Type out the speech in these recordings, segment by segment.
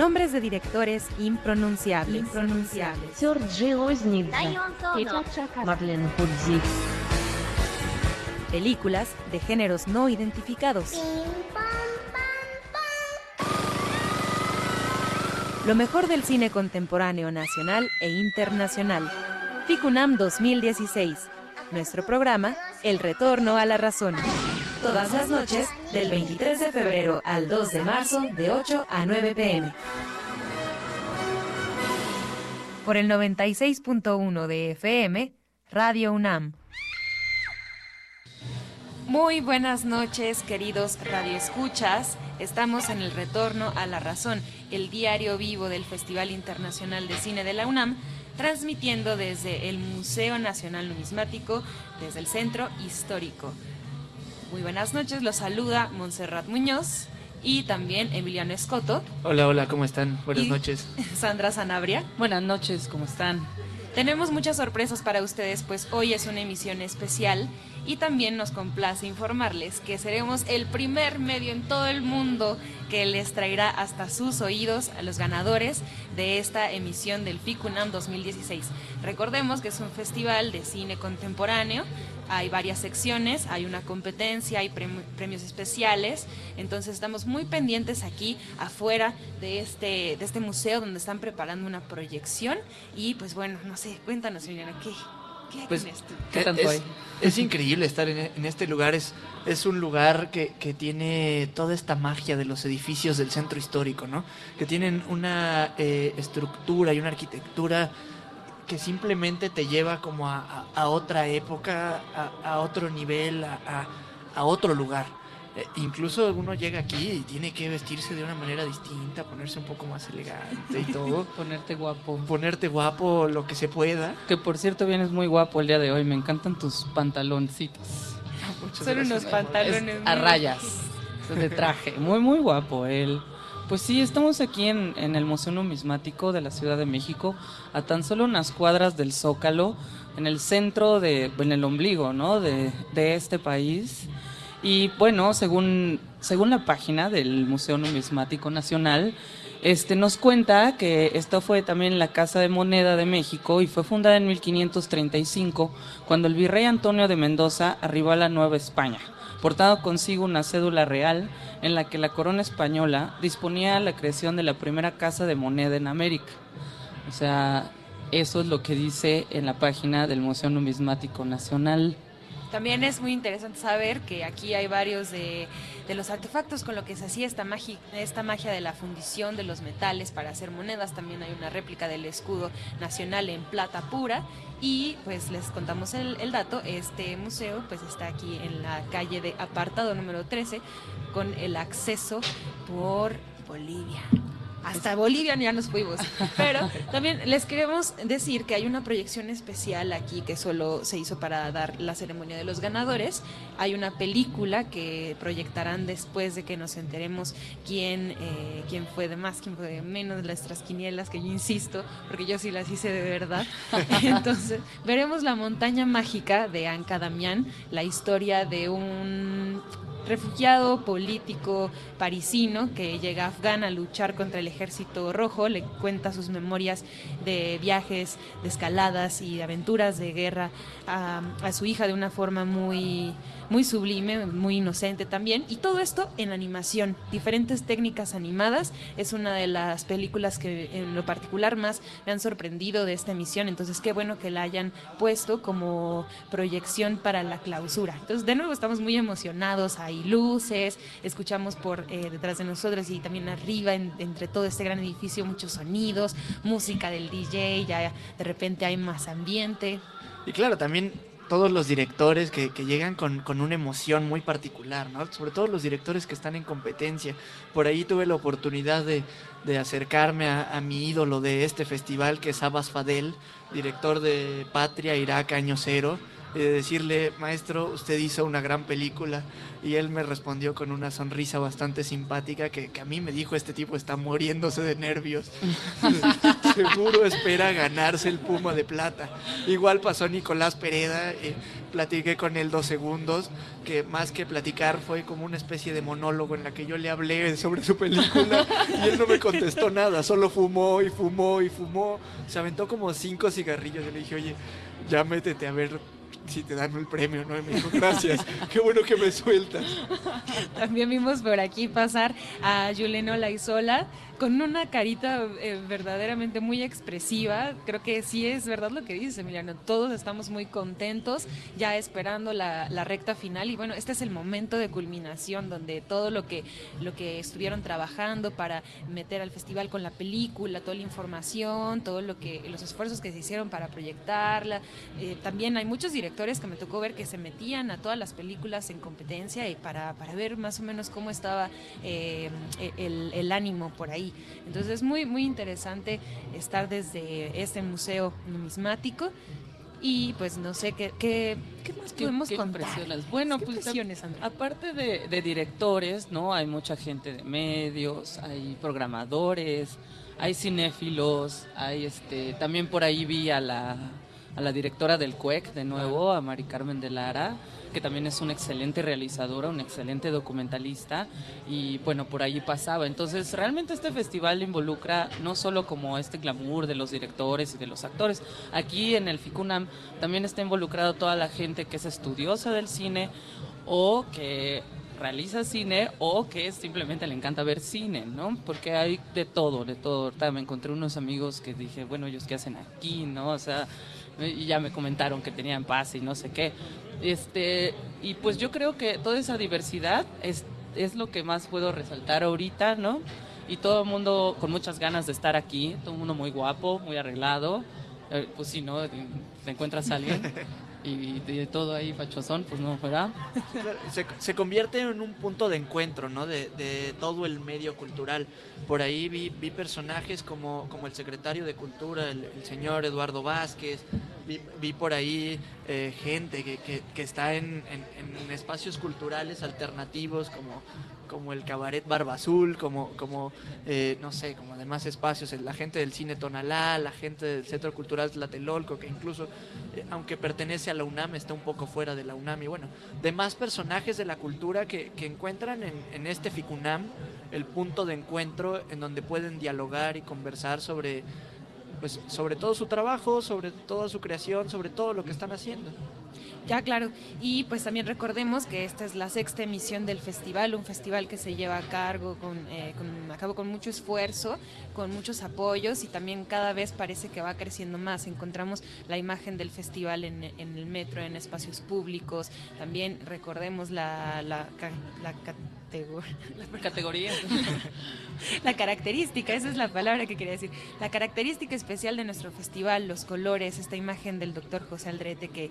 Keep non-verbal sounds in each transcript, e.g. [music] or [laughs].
Nombres de directores impronunciables. impronunciables. Películas de géneros no identificados. Lo mejor del cine contemporáneo nacional e internacional. FICUNAM 2016. Nuestro programa, El Retorno a la Razón. Todas las noches, del 23 de febrero al 2 de marzo, de 8 a 9 pm. Por el 96.1 de FM, Radio UNAM. Muy buenas noches, queridos radioescuchas. Estamos en el Retorno a la Razón, el diario vivo del Festival Internacional de Cine de la UNAM, transmitiendo desde el Museo Nacional Numismático, desde el Centro Histórico. Muy buenas noches, los saluda Montserrat Muñoz y también Emiliano Escoto. Hola, hola, ¿cómo están? Buenas noches. [laughs] Sandra Sanabria. Buenas noches, ¿cómo están? Tenemos muchas sorpresas para ustedes, pues hoy es una emisión especial y también nos complace informarles que seremos el primer medio en todo el mundo que les traerá hasta sus oídos a los ganadores de esta emisión del FICUNAM 2016. Recordemos que es un festival de cine contemporáneo, hay varias secciones, hay una competencia, hay premios especiales, entonces estamos muy pendientes aquí afuera de este, de este museo donde están preparando una proyección y pues bueno, no sé, cuéntanos señora, ¿qué, pues, es, increíble estar en, este lugar. Es, es un lugar que, tiene toda esta magia de los edificios del centro histórico, ¿no? Que tienen una eh, estructura y una arquitectura que simplemente te lleva como a, otra época, a, otro nivel, a otro lugar. Eh, incluso uno llega aquí y tiene que vestirse de una manera distinta, ponerse un poco más elegante y todo. [laughs] Ponerte guapo. Ponerte guapo lo que se pueda. Que por cierto vienes muy guapo el día de hoy, me encantan tus pantaloncitos. [laughs] Son unos pantalones a rayas de traje, muy muy guapo él. Pues sí, estamos aquí en, el Museo Numismático de la Ciudad de México, a tan solo unas cuadras del Zócalo, en el centro de, en el ombligo, ¿no? De, de este país. Y bueno, según, según la página del Museo Numismático Nacional, este, nos cuenta que esta fue también la Casa de Moneda de México y fue fundada en 1535, cuando el virrey Antonio de Mendoza arribó a la Nueva España, portando consigo una cédula real en la que la corona española disponía la creación de la primera Casa de Moneda en América. O sea, eso es lo que dice en la página del Museo Numismático Nacional. También es muy interesante saber que aquí hay varios de, los artefactos con lo que se hacía esta magia, esta magia de la fundición de los metales para hacer monedas. También hay una réplica del escudo nacional en plata pura. Y pues les contamos el, el dato, este museo pues está aquí en la calle de apartado número 13 con el acceso por Bolivia hasta Bolivia ya nos fuimos. Pero también les queremos decir que hay una proyección especial aquí que solo se hizo para dar la ceremonia de los ganadores. Hay una película que proyectarán después de que nos enteremos quién, eh, quién fue de más, quién fue de menos, las trasquinielas, que yo insisto, porque yo sí las hice de verdad. [laughs] Entonces, veremos La montaña mágica de Anka Damián, la historia de un refugiado político parisino que llega a Afgan a luchar contra el ejército rojo, le cuenta sus memorias de viajes, de escaladas y de aventuras de guerra a, su hija de una forma muy muy sublime, muy inocente también. Y todo esto en animación, diferentes técnicas animadas. Es una de las películas que en lo particular más me han sorprendido de esta emisión. Entonces, qué bueno que la hayan puesto como proyección para la clausura. Entonces, de nuevo, estamos muy emocionados. Hay luces, escuchamos por eh, detrás de nosotros y también arriba, entre todo este gran edificio, muchos sonidos, música del DJ, ya de repente hay más ambiente. Y claro, también todos los directores que, llegan con, una emoción muy particular, ¿no? Sobre todo los directores que están en competencia. Por ahí tuve la oportunidad de, acercarme a, mi ídolo de este festival, que es Abbas Fadel, director de Patria, Irak, Año Cero, y de decirle, maestro, usted hizo una gran película. Y él me respondió con una sonrisa bastante simpática que, a mí me dijo, este tipo está muriéndose de nervios. [laughs] seguro espera ganarse el Puma de Plata. Igual pasó Nicolás Pereda, eh, platiqué con él dos segundos, que más que platicar fue como una especie de monólogo en la que yo le hablé sobre su película y él no me contestó nada, solo fumó y fumó y fumó. Se aventó como cinco cigarrillos. Yo le dije, oye, ya métete a ver si te dan el premio, ¿no? Me dijo, gracias, qué bueno que me sueltas. También vimos por aquí pasar a Yuleno Laizola, con una carita eh, verdaderamente muy expresiva. Creo que sí es verdad lo que dices, Emiliano. Todos estamos muy contentos, ya esperando la, recta final. Y bueno, este es el momento de culminación donde todo lo que, lo que estuvieron trabajando para meter al festival con la película, toda la información, todo lo los esfuerzos que se hicieron para proyectarla. Eh, también hay muchos directores que me tocó ver que se metían a todas las películas en competencia y para, para ver más o menos cómo estaba eh, el ánimo por ahí. Entonces es muy, muy interesante estar desde este museo numismático. Y pues no sé qué, qué, más podemos qué, Bueno, pues aparte de, de, directores, ¿no? Hay mucha gente de medios, hay programadores, hay cinéfilos, hay este, también por ahí vi a la, a la directora del CUEC de nuevo, a Mari Carmen de Lara que también es una excelente realizadora, un excelente documentalista y bueno, por ahí pasaba. Entonces, realmente este festival involucra no solo como este glamour de los directores y de los actores, aquí en el FICUNAM también está involucrado toda la gente que es estudiosa del cine o que realiza cine o que simplemente le encanta ver cine, ¿no? Porque hay de todo, de todo. Ahorita me encontré unos amigos que dije, bueno, ellos qué hacen aquí, ¿no? O sea, y ya me comentaron que tenían paz y no sé qué. Este, y pues yo creo que toda esa diversidad es, es lo que más puedo resaltar ahorita, ¿no? Y todo el mundo con muchas ganas de estar aquí, todo el mundo muy guapo, muy arreglado. Eh, pues si no, te encuentras a alguien [laughs] y de todo ahí fachosón, pues no, ¿verdad? [laughs] Se, convierte en un punto de encuentro, ¿no? De, todo el medio cultural. Por ahí vi, vi personajes como, como el secretario de Cultura, el, señor Eduardo Vázquez, vi, vi por ahí eh, gente que, que, está en, en, espacios culturales alternativos como, como el Cabaret Barba Azul, como, como eh, no sé, como demás espacios, la gente del Cine Tonalá, la gente del Centro Cultural Tlatelolco, que incluso, eh, aunque pertenece a la UNAM, está un poco fuera de la UNAM, y bueno, demás personajes de la cultura que, encuentran en, en este FICUNAM el punto de encuentro en donde pueden dialogar y conversar sobre, pues, sobre todo su trabajo, sobre toda su creación, sobre todo lo que están haciendo. Ya, claro. Y pues también recordemos que esta es la sexta emisión del festival, un festival que se lleva a cargo con, eh, con, a cabo con mucho esfuerzo, con muchos apoyos y también cada vez parece que va creciendo más. Encontramos la imagen del festival en, en el metro, en espacios públicos. También recordemos la, la, la, la categoría. [laughs] la característica, esa es la palabra que quería decir. La característica especial de nuestro festival, los colores, esta imagen del doctor José Aldrete que,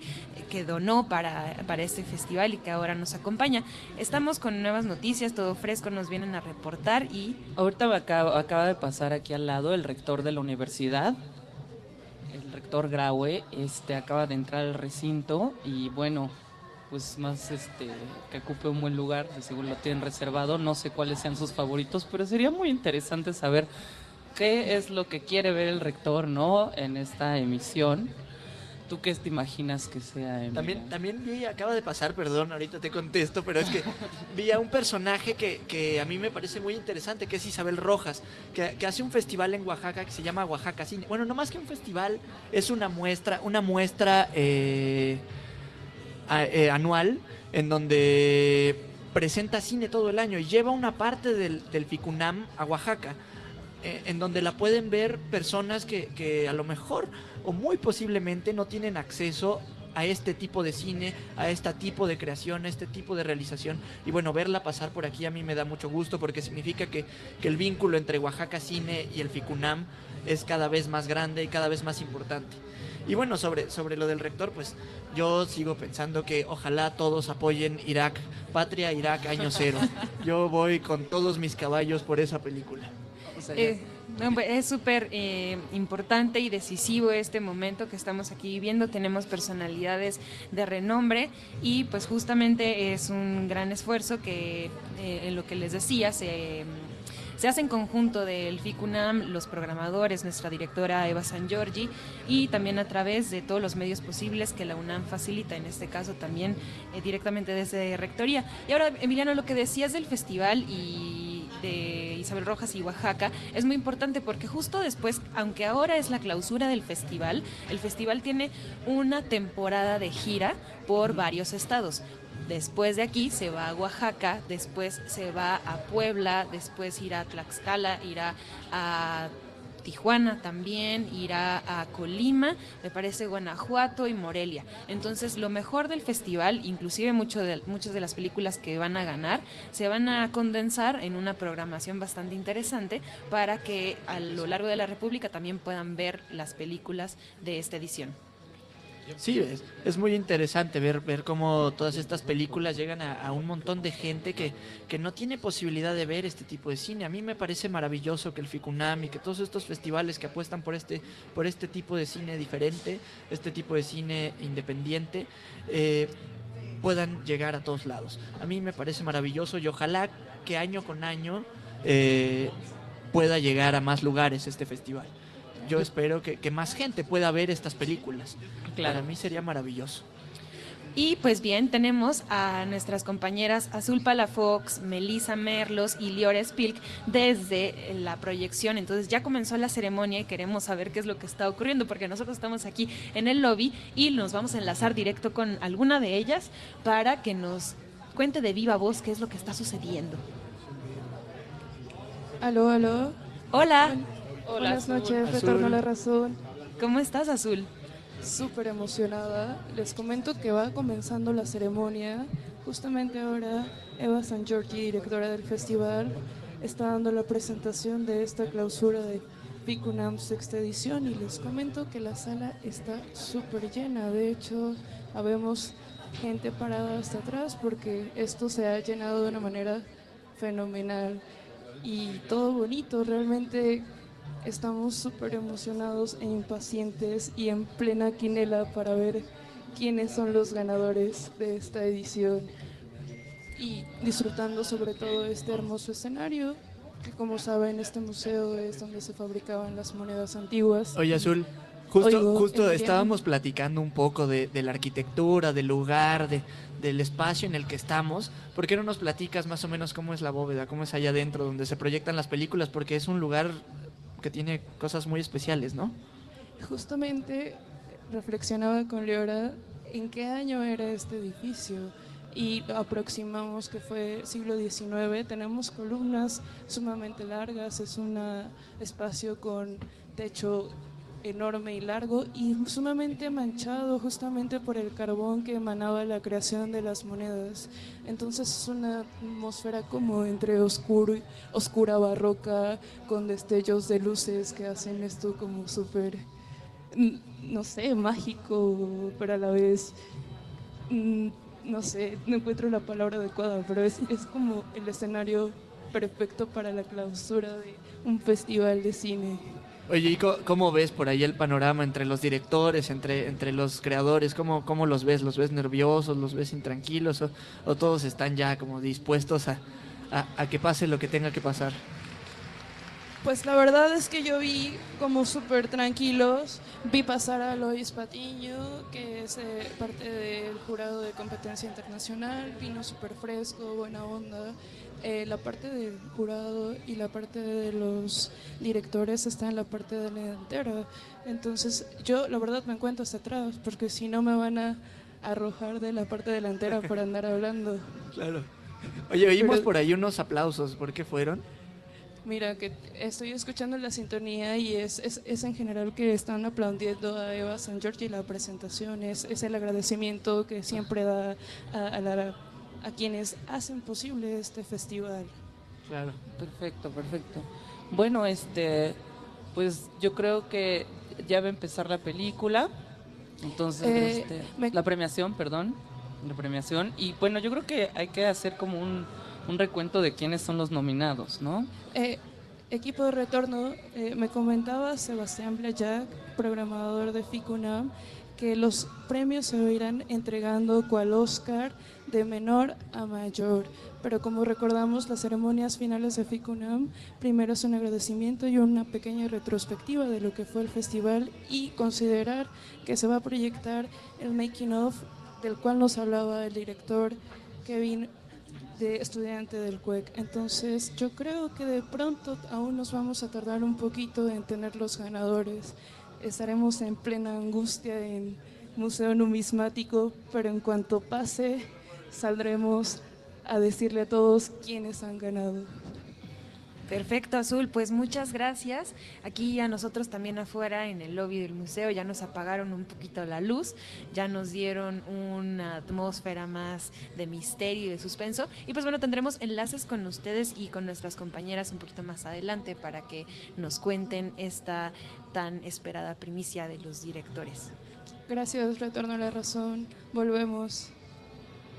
que donó para, para este festival y que ahora nos acompaña. Estamos con nuevas noticias, todo fresco, nos vienen a reportar y... Ahorita acaba, acaba de pasar aquí al lado el rector de la universidad, el rector Graue, este acaba de entrar al recinto y bueno, pues más este que ocupe un buen lugar, de seguro lo tienen reservado, no sé cuáles sean sus favoritos, pero sería muy interesante saber qué es lo que quiere ver el rector, ¿no? En esta emisión. ¿Tú qué te imaginas que sea? También, también vi, acaba de pasar, perdón, ahorita te contesto, pero es que [laughs] vi a un personaje que, que a mí me parece muy interesante, que es Isabel Rojas, que, que, hace un festival en Oaxaca que se llama Oaxaca Cine. Bueno, no más que un festival, es una muestra, una muestra eh, eh, anual en donde presenta cine todo el año y lleva una parte del, del FICUNAM a Oaxaca, eh, en donde la pueden ver personas que, que a lo mejor o muy posiblemente no tienen acceso a este tipo de cine, a este tipo de creación, a este tipo de realización. Y bueno, verla pasar por aquí a mí me da mucho gusto porque significa que, que, el vínculo entre Oaxaca Cine y el FICUNAM es cada vez más grande y cada vez más importante. Y bueno, sobre, sobre lo del rector, pues yo sigo pensando que ojalá todos apoyen Irak, Patria Irak, año cero. [laughs] Yo voy con todos mis caballos por esa película. Eh, es súper eh, importante y decisivo este momento que estamos aquí viviendo. Tenemos personalidades de renombre y pues justamente es un gran esfuerzo que eh, en lo que les decía se Se hace en conjunto del FICUNAM, los programadores, nuestra directora Eva San Giorgi y también a través de todos los medios posibles que la UNAM facilita, en este caso también eh, directamente desde Rectoría. Y ahora, Emiliano, lo que decías del festival y de Isabel Rojas y Oaxaca es muy importante porque justo después, aunque ahora es la clausura del festival, el festival tiene una temporada de gira por varios estados. Después de aquí se va a Oaxaca, después se va a Puebla, después irá a Tlaxcala, irá a Tijuana también, irá a Colima, me parece Guanajuato y Morelia. Entonces, lo mejor del festival, inclusive mucho muchas de las películas que van a ganar, se van a condensar en una programación bastante interesante para que a lo largo de la República también puedan ver las películas de esta edición. Sí, es, muy interesante ver, ver cómo todas estas películas llegan a, un montón de gente que, que, no tiene posibilidad de ver este tipo de cine. A mí me parece maravilloso que el Ficunam y que todos estos festivales que apuestan por este, por este tipo de cine diferente, este tipo de cine independiente, eh, puedan llegar a todos lados. A mí me parece maravilloso y ojalá que año con año eh, pueda llegar a más lugares este festival yo espero que, más gente pueda ver estas películas. Para mí sería maravilloso. Y pues bien, tenemos a nuestras compañeras Azul Palafox, Melissa Merlos y Liora Spilk desde la proyección. Entonces ya comenzó la ceremonia y queremos saber qué es lo que está ocurriendo porque nosotros estamos aquí en el lobby y nos vamos a enlazar directo con alguna de ellas para que nos cuente de viva voz qué es lo que está sucediendo. Aló, aló. Hola. Buenas noches, retorno a la razón. ¿Cómo estás, Azul? Súper emocionada. Les comento que va comenzando la ceremonia. Justamente ahora Eva San Giorgi, directora del festival, está dando la presentación de esta clausura de Picunam sexta edición y les comento que la sala está súper llena. De hecho, habemos gente parada hasta atrás porque esto se ha llenado de una manera fenomenal y todo bonito. Realmente Estamos súper emocionados e impacientes y en plena quinela para ver quiénes son los ganadores de esta edición y disfrutando sobre todo este hermoso escenario que como saben este museo es donde se fabricaban las monedas antiguas. Oye Azul, justo, justo estábamos platicando un poco de, la arquitectura, del lugar, de, del espacio en el que estamos. ¿Por qué no nos platicas más o menos cómo es la bóveda, cómo es allá adentro donde se proyectan las películas? Porque es un lugar que tiene cosas muy especiales, ¿no? Justamente reflexionaba con Leora en qué año era este edificio y aproximamos que fue siglo XIX. Tenemos columnas sumamente largas, es un espacio con techo enorme y largo y sumamente manchado justamente por el carbón que emanaba la creación de las monedas. Entonces es una atmósfera como entre oscuro, oscura barroca con destellos de luces que hacen esto como súper, no sé, mágico, pero a la vez, no sé, no encuentro la palabra adecuada, pero es, es como el escenario perfecto para la clausura de un festival de cine. Oye, ¿y cómo ves por ahí el panorama entre los directores, entre, entre los creadores? ¿Cómo, ¿Cómo los ves? ¿Los ves nerviosos? ¿Los ves intranquilos? ¿O, todos están ya como dispuestos a, a, que pase lo que tenga que pasar? Pues la verdad es que yo vi como súper tranquilos. Vi pasar a Lois Patiño, que es eh, parte del jurado de competencia internacional. Vino súper fresco, buena onda. Eh, la parte del jurado y la parte de los directores está en la parte delantera. Entonces yo la verdad me encuentro hasta atrás porque si no me van a arrojar de la parte delantera por andar hablando. [laughs] Claro. Oye, oímos por ahí unos aplausos. ¿Por qué fueron? Mira, que estoy escuchando la sintonía y es, es, es en general que están aplaudiendo a Eva San Giorgi la presentación, es, es el agradecimiento que siempre da a, a la a quienes hacen posible este festival. Claro. Perfecto, perfecto. Bueno, este, pues yo creo que ya va a empezar la película. Entonces, eh, este, la premiación, perdón, la premiación. Y bueno, yo creo que hay que hacer como un, un recuento de quiénes son los nominados, ¿no? Eh, equipo de retorno, eh, me comentaba Sebastián Blayac, programador de FICUNAM, que los premios se irán entregando cual Oscar de menor a mayor. Pero como recordamos, las ceremonias finales de FICUNAM, primero es un agradecimiento y una pequeña retrospectiva de lo que fue el festival y considerar que se va a proyectar el making of del cual nos hablaba el director Kevin de estudiante del CUEC. Entonces yo creo que de pronto aún nos vamos a tardar un poquito en tener los ganadores. Estaremos en plena angustia en Museo Numismático, pero en cuanto pase saldremos a decirle a todos quiénes han ganado. Perfecto, Azul. Pues muchas gracias. Aquí a nosotros también afuera en el lobby del museo ya nos apagaron un poquito la luz, ya nos dieron una atmósfera más de misterio y de suspenso. Y pues bueno, tendremos enlaces con ustedes y con nuestras compañeras un poquito más adelante para que nos cuenten esta tan esperada primicia de los directores. Gracias, retorno a la razón. Volvemos.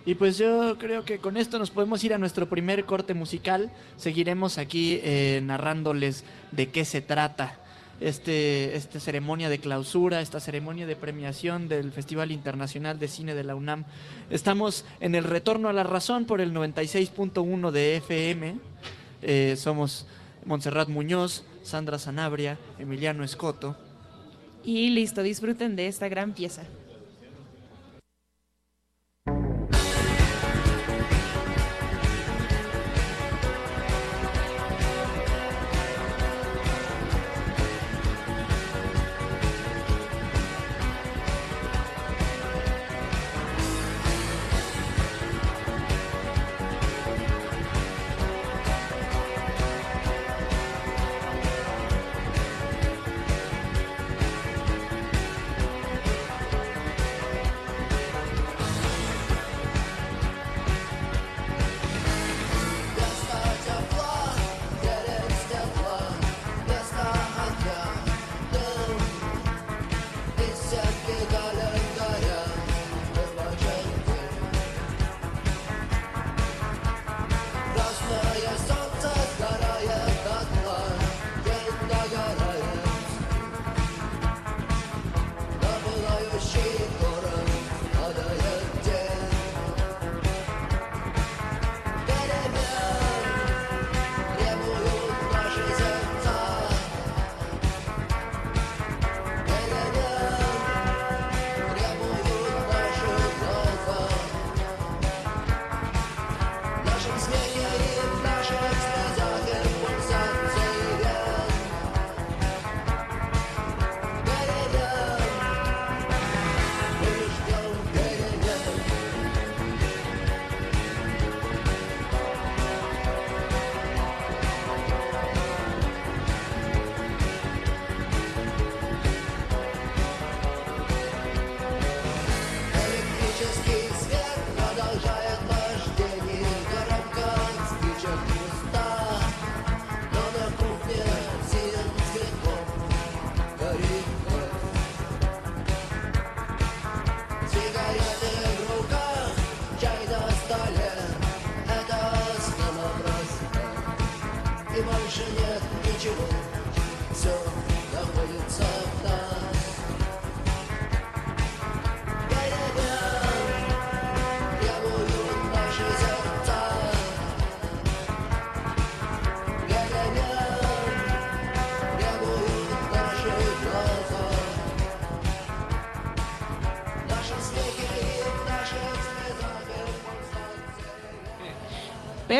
Y pues yo creo que con esto nos podemos ir a nuestro primer corte musical. Seguiremos aquí eh, narrándoles de qué se trata este, esta ceremonia de clausura, esta ceremonia de premiación del Festival Internacional de Cine de la UNAM. Estamos en el retorno a la razón por el 96.1 de FM. Eh, somos Montserrat Muñoz, Sandra Sanabria, Emiliano Escoto. Y listo, disfruten de esta gran pieza.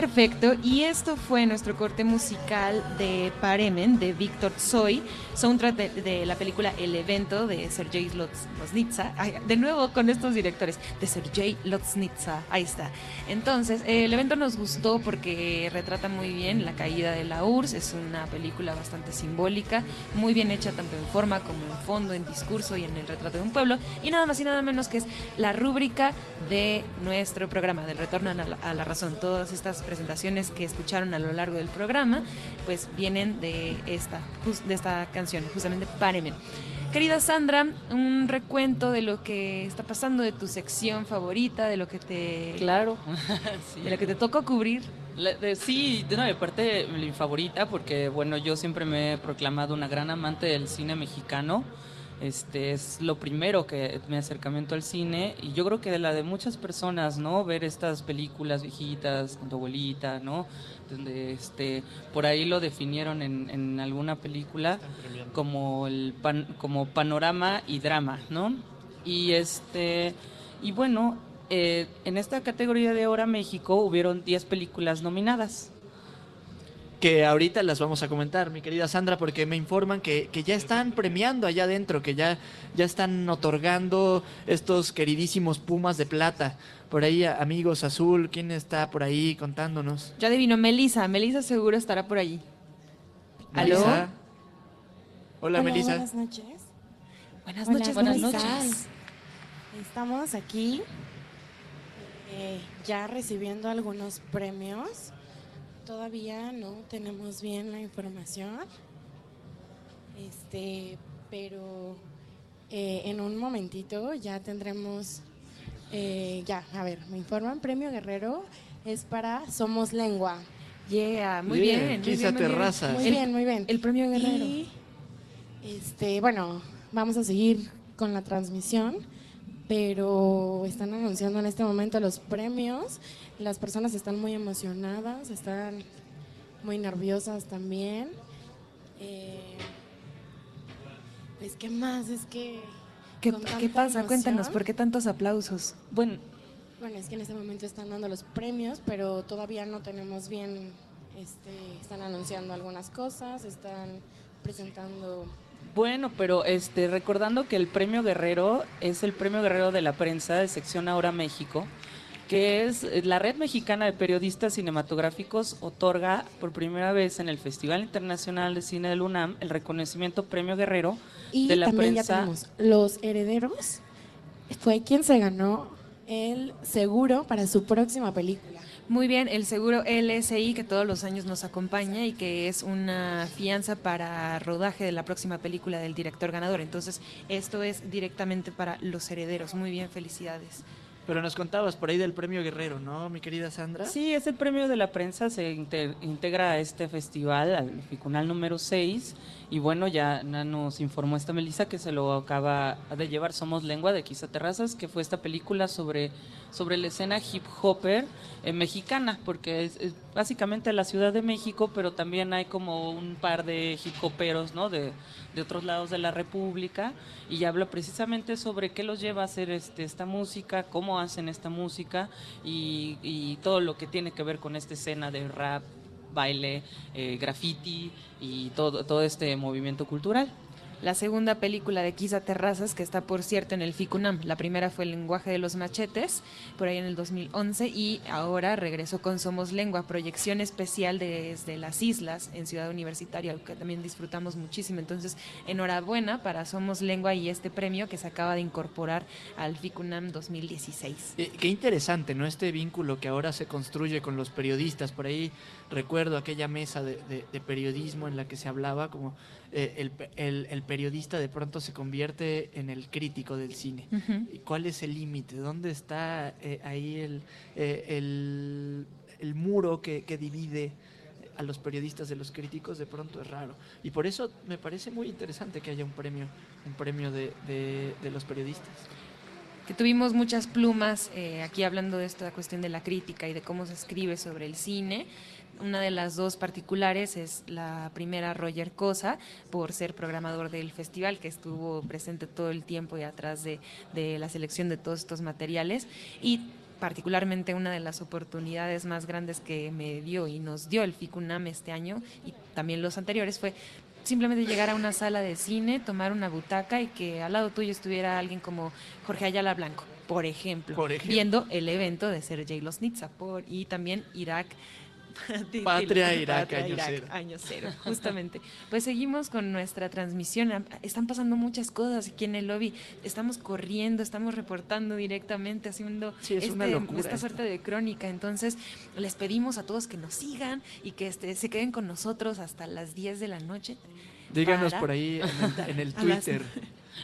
Perfecto, y esto fue nuestro corte musical de Paremen de Víctor Tsoi, soundtrack de, la película El Evento de Sergei Loznitsa. De nuevo con estos directores, de Sergei Loznitsa, ahí está. Entonces, el evento nos gustó porque retrata muy bien la caída de la URSS, es una película bastante simbólica, muy bien hecha tanto en forma como en fondo, en discurso y en el retrato de un pueblo, y nada más y nada menos que es la rúbrica de nuestro programa, del retorno a la, a la razón. Todas estas presentaciones que escucharon a lo largo del programa, pues vienen de esta, de esta canción, justamente Párenme. Querida Sandra, un recuento de lo que está pasando, de tu sección favorita, de lo que te... Claro. [laughs] De lo que te tocó cubrir. sí, de una parte mi favorita, porque bueno, yo siempre me he proclamado una gran amante del cine mexicano Este es lo primero que mi acercamiento al cine y yo creo que de la de muchas personas, ¿no? Ver estas películas viejitas con tu abuelita, ¿no? Este por ahí lo definieron en, en alguna película como el pan, como panorama y drama, ¿no? Y este y bueno, eh, en esta categoría de Hora México hubieron 10 películas nominadas que ahorita las vamos a comentar, mi querida Sandra, porque me informan que, que, ya están premiando allá adentro, que ya, ya están otorgando estos queridísimos Pumas de Plata. Por ahí, amigos Azul, ¿quién está por ahí contándonos? Ya adivino, Melisa. Melisa seguro estará por allí. ¿Aló? Hola, Hola, Melisa. Buenas noches. Buenas Hola, noches, buenas Melisa. noches. Estamos aquí eh, ya recibiendo algunos premios. Todavía no tenemos bien la información, este, pero eh, en un momentito ya tendremos, eh, ya, a ver, me informan, Premio Guerrero es para Somos Lengua. Yeah, muy Bien, bien. muy Quizá bien, muy bien. Muy bien, muy bien. El premio Guerrero. Y, este, bueno, vamos a seguir con la transmisión, pero están anunciando en este momento los premios. Las personas están muy emocionadas, están muy nerviosas también. Eh, pues, ¿qué más? Es que. ¿Qué, pasa? Cuéntanos, emoción- ¿por qué tantos aplausos? Bueno, Bueno, es que en este momento están dando los premios, pero todavía no tenemos bien. Este, están anunciando algunas cosas, están presentando Bueno, pero este, recordando que el Premio Guerrero es el Premio Guerrero de la Prensa de Sección Ahora México, que es eh, la red mexicana de periodistas cinematográficos otorga por primera vez en el Festival Internacional de Cine del UNAM el reconocimiento Premio Guerrero Y de la también prensa. ya tenemos Los Herederos. Fue quien se ganó el seguro para su próxima película. Muy bien, el seguro LSI que todos los años nos acompaña y que es una fianza para rodaje de la próxima película del director ganador. Entonces, esto es directamente para los herederos. Muy bien, felicidades. Pero nos contabas por ahí del premio Guerrero, ¿no, mi querida Sandra? Sí, es el premio de la prensa, se inte- integra a este festival, al Ficunal número 6, y bueno, ya nos informó esta Melissa que se lo acaba de llevar Somos Lengua de Quizá Terrazas, que fue esta película sobre, sobre la escena hip hopper eh, mexicana, porque es, es básicamente la Ciudad de México, pero también hay como un par de hip hoperos, ¿no? De, de otros lados de la República, y habla precisamente sobre qué los lleva a hacer este, esta música, cómo hacen esta música y, todo lo que tiene que ver con esta escena de rap, baile, eh, graffiti y todo, todo este movimiento cultural. La segunda película de Quizá Terrazas, que está por cierto en el FICUNAM. La primera fue El lenguaje de los machetes, por ahí en el 2011, y ahora regresó con Somos Lengua, proyección especial desde las islas en Ciudad Universitaria, que también disfrutamos muchísimo. Entonces, enhorabuena para Somos Lengua y este premio que se acaba de incorporar al FICUNAM 2016. Eh, qué interesante, ¿no? Este vínculo que ahora se construye con los periodistas. Por ahí recuerdo aquella mesa de, de- de periodismo en la que se hablaba como eh, el, el- el periodista de pronto se convierte en el crítico del cine. ¿Y ¿Cuál es el límite? ¿Dónde está eh, ahí el, eh, el, el muro que, que divide a los periodistas de los críticos? De pronto es raro. Y por eso me parece muy interesante que haya un premio, un premio de, de- de los periodistas. Tuvimos muchas plumas eh, aquí hablando de esta cuestión de la crítica y de cómo se escribe sobre el cine. Una de las dos particulares es la primera Roger Cosa, por ser programador del festival, que estuvo presente todo el tiempo y atrás de, de la selección de todos estos materiales. Y particularmente una de las oportunidades más grandes que me dio y nos dio el FICUNAM este año y también los anteriores fue simplemente llegar a una sala de cine, tomar una butaca y que al lado tuyo estuviera alguien como Jorge Ayala Blanco, por ejemplo, Por ejemplo. viendo el evento de Sergei Losnitsa por, y también Irak. [laughs] Patria Irak, Patria año cero. año cero, [laughs] justamente. Pues seguimos con nuestra transmisión. Están pasando muchas cosas aquí en el lobby. Estamos corriendo, estamos reportando directamente, haciendo Sí, es una este- locura esta suerte de crónica. Entonces, les pedimos a todos que nos sigan y que este, se queden con nosotros hasta las 10 de la noche. Díganos por ahí en el, en el [laughs] a las- Twitter.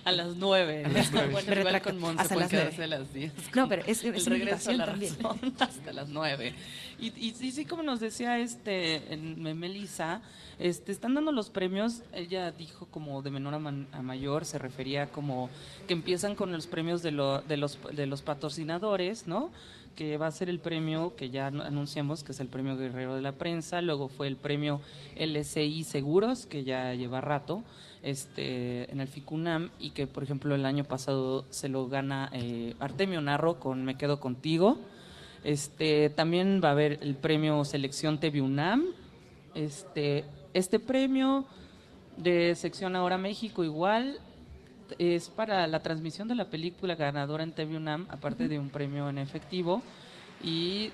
A las nueve. A las nueve. Bueno, Me igual retracto. con Monse Hasta las nueve. quedarse a las diez. No, pero es, el es una regreso a la también. razón [laughs] hasta las nueve. Y, y sí, sí, como nos decía este en, Melissa, este, están dando los premios, ella dijo como de menor a, man- a mayor, se refería como que empiezan con los premios de, lo- de, los, de los patrocinadores, ¿no? que va a ser el premio que ya anu- anunciamos, que es el premio Guerrero de la Prensa, luego fue el premio LCI Seguros, que ya lleva rato este, en el FICUNAM y que, por ejemplo, el año pasado se lo gana eh, Artemio Narro con Me Quedo Contigo. Este, también va a haber el premio Selección TV UNAM. Este, este premio de Sección Ahora México igual es para la transmisión de la película ganadora en TV UNAM, aparte de un premio en efectivo. Y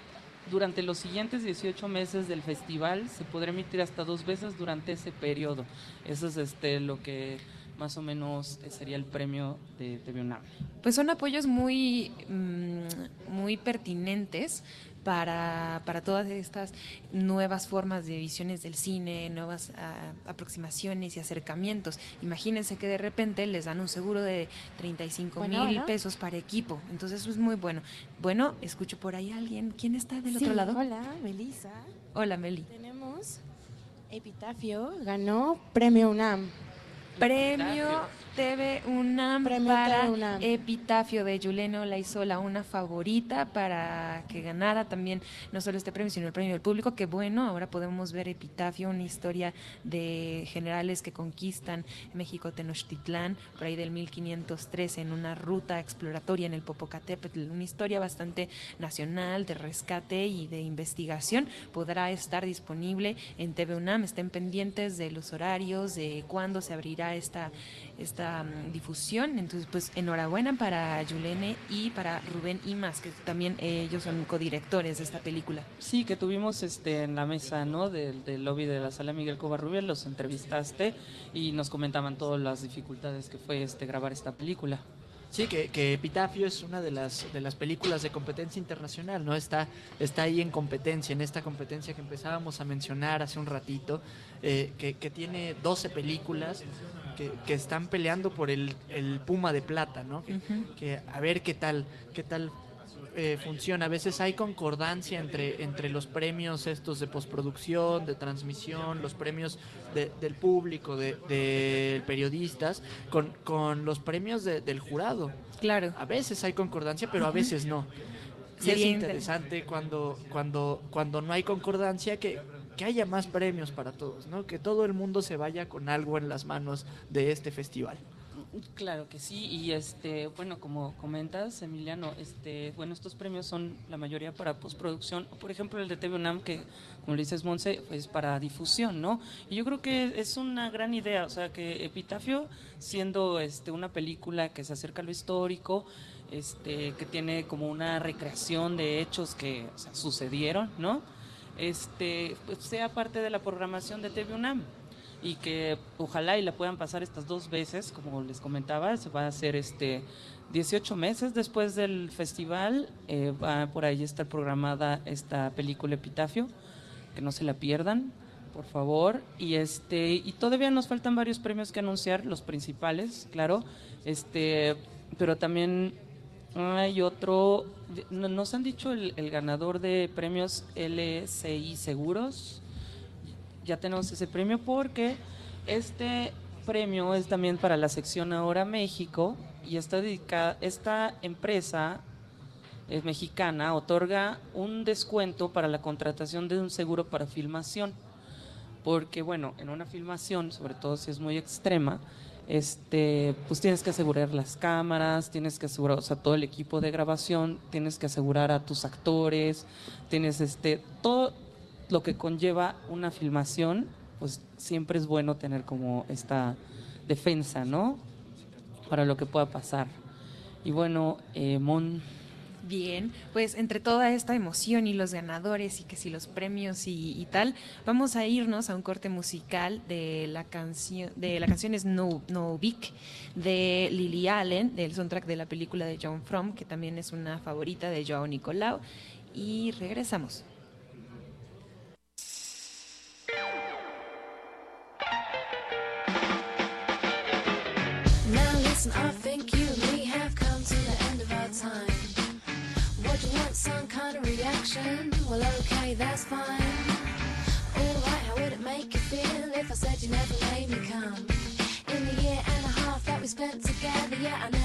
durante los siguientes 18 meses del festival se podrá emitir hasta dos veces durante ese periodo. Eso es este, lo que más o menos eh, sería el premio de UNAM. Pues son apoyos muy, mm, muy pertinentes para, para todas estas nuevas formas de visiones del cine, nuevas ah, aproximaciones y acercamientos. Imagínense que de repente les dan un seguro de 35 Bueno, mil ¿no? pesos para equipo. Entonces eso es muy bueno. Bueno, escucho por ahí a alguien. ¿Quién está del Sí, otro lado? Hola, Melissa. Hola, Meli. Tenemos Epitafio, ganó Premio UNAM. Premio TV UNAM Premio para TV UNAM. Epitafio de Yulene Olaizola, una favorita para que ganara también no solo este premio, sino el premio del público. Que bueno, ahora podemos ver Epitafio, una historia de generales que conquistan México Tenochtitlán, por ahí del 1513, en una ruta exploratoria en el Popocatépetl. Una historia bastante nacional, de rescate y de investigación. Podrá estar disponible en TV UNAM. Estén pendientes de los horarios, de cuándo se abrirá esta, esta mm, difusión. Entonces, pues enhorabuena para Yulene y para Rubén Imas, que también eh, ellos son codirectores de esta película. Sí, que tuvimos este en la mesa, ¿no? Del, del lobby de la sala Miguel Covarrubias, los entrevistaste y nos comentaban todas las dificultades que fue este grabar esta película. Sí, que, que Epitafio es una de las, de las películas de competencia internacional, ¿no? Está, está ahí en competencia, en esta competencia que empezábamos a mencionar hace un ratito, eh, que, que tiene 12 películas que, que están peleando por el, el Puma de Plata, ¿no? Que, a ver qué tal, qué tal eh, funciona. A veces hay concordancia entre, entre los premios estos de postproducción, de transmisión, los premios de- del público, de, de periodistas, con, con los premios de- del jurado. Claro. A veces hay concordancia, pero a veces no. Sería es inter- interesante cuando, cuando, cuando no hay concordancia que, que haya más premios para todos, ¿no? Que todo el mundo se vaya con algo en las manos de este festival. Claro que sí, y este, bueno, como comentas, Emiliano, este, bueno, estos premios son la mayoría para postproducción, por ejemplo el de TV UNAM, que como le dices Monse, es para difusión, ¿no? Y yo creo que es una gran idea, o sea, que Epitafio, siendo este una película que se acerca a lo histórico, este, que tiene como una recreación de hechos que sucedieron, ¿no? Este, pues, sea parte de la programación de TV UNAM y que ojalá y la puedan pasar estas dos veces, como les comentaba, se va a hacer este 18 meses después del festival, eh, va por ahí estar programada esta película Epitafio, que no se la pierdan, por favor, y este y todavía nos faltan varios premios que anunciar, los principales, claro, este, pero también hay otro, no- nos han dicho el, ganador de premios LCI Seguros, ya tenemos ese premio porque este premio es también para la sección Ahora México y está dedicada, esta empresa es mexicana otorga un descuento para la contratación de un seguro para filmación. Porque bueno, en una filmación, sobre todo si es muy extrema, este, pues tienes que asegurar las cámaras, tienes que asegurar, o sea, todo el equipo de grabación, tienes que asegurar a tus actores, tienes este, todo lo que conlleva una filmación, pues siempre es bueno tener como esta defensa, ¿no? Para lo que pueda pasar. Y bueno, eh, Mon, Bien, pues entre toda esta emoción y los ganadores y que si los premios y, tal, vamos a irnos a un corte musical de la canción de la canción es No No Big de Lily Allen del soundtrack de la película de John Fromm que también es una favorita de Joao Nicolau y regresamos. Well, okay, that's fine. Alright, how would it make you feel if I said you never made me come? In the year and a half that we spent together, yeah, I never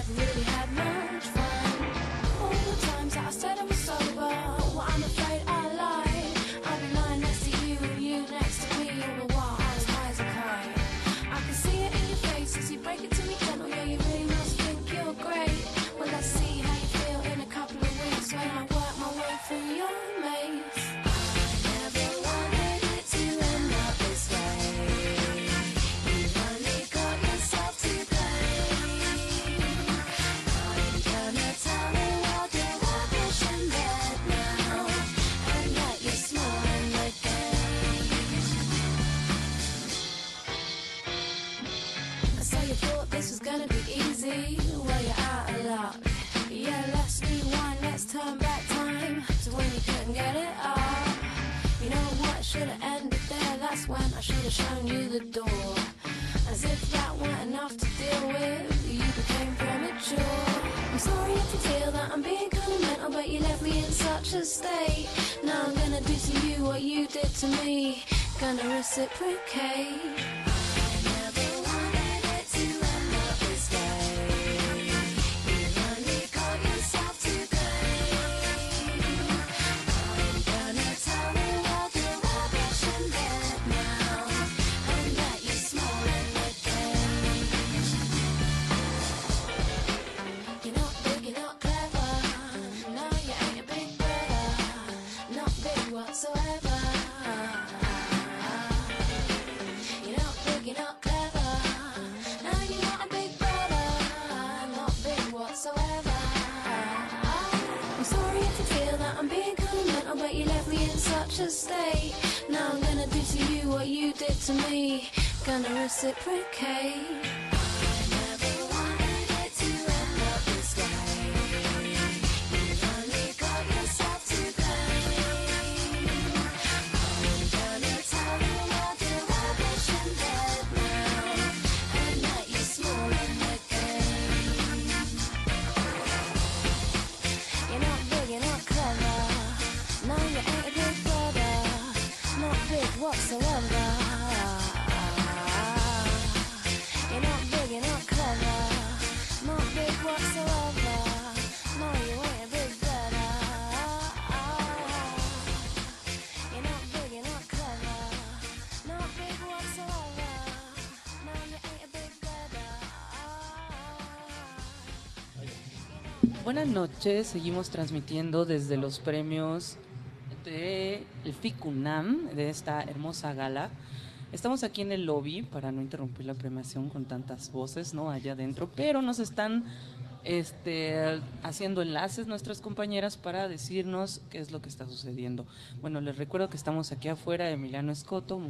you did to me. Gonna reciprocate. Noches, seguimos transmitiendo desde los premios de el FICUNAM, de esta hermosa gala. Estamos aquí en el lobby para no interrumpir la premiación con tantas voces, ¿no? Allá adentro, pero nos están este, haciendo enlaces nuestras compañeras para decirnos qué es lo que está sucediendo. Bueno, les recuerdo que estamos aquí afuera, Emiliano Escoto,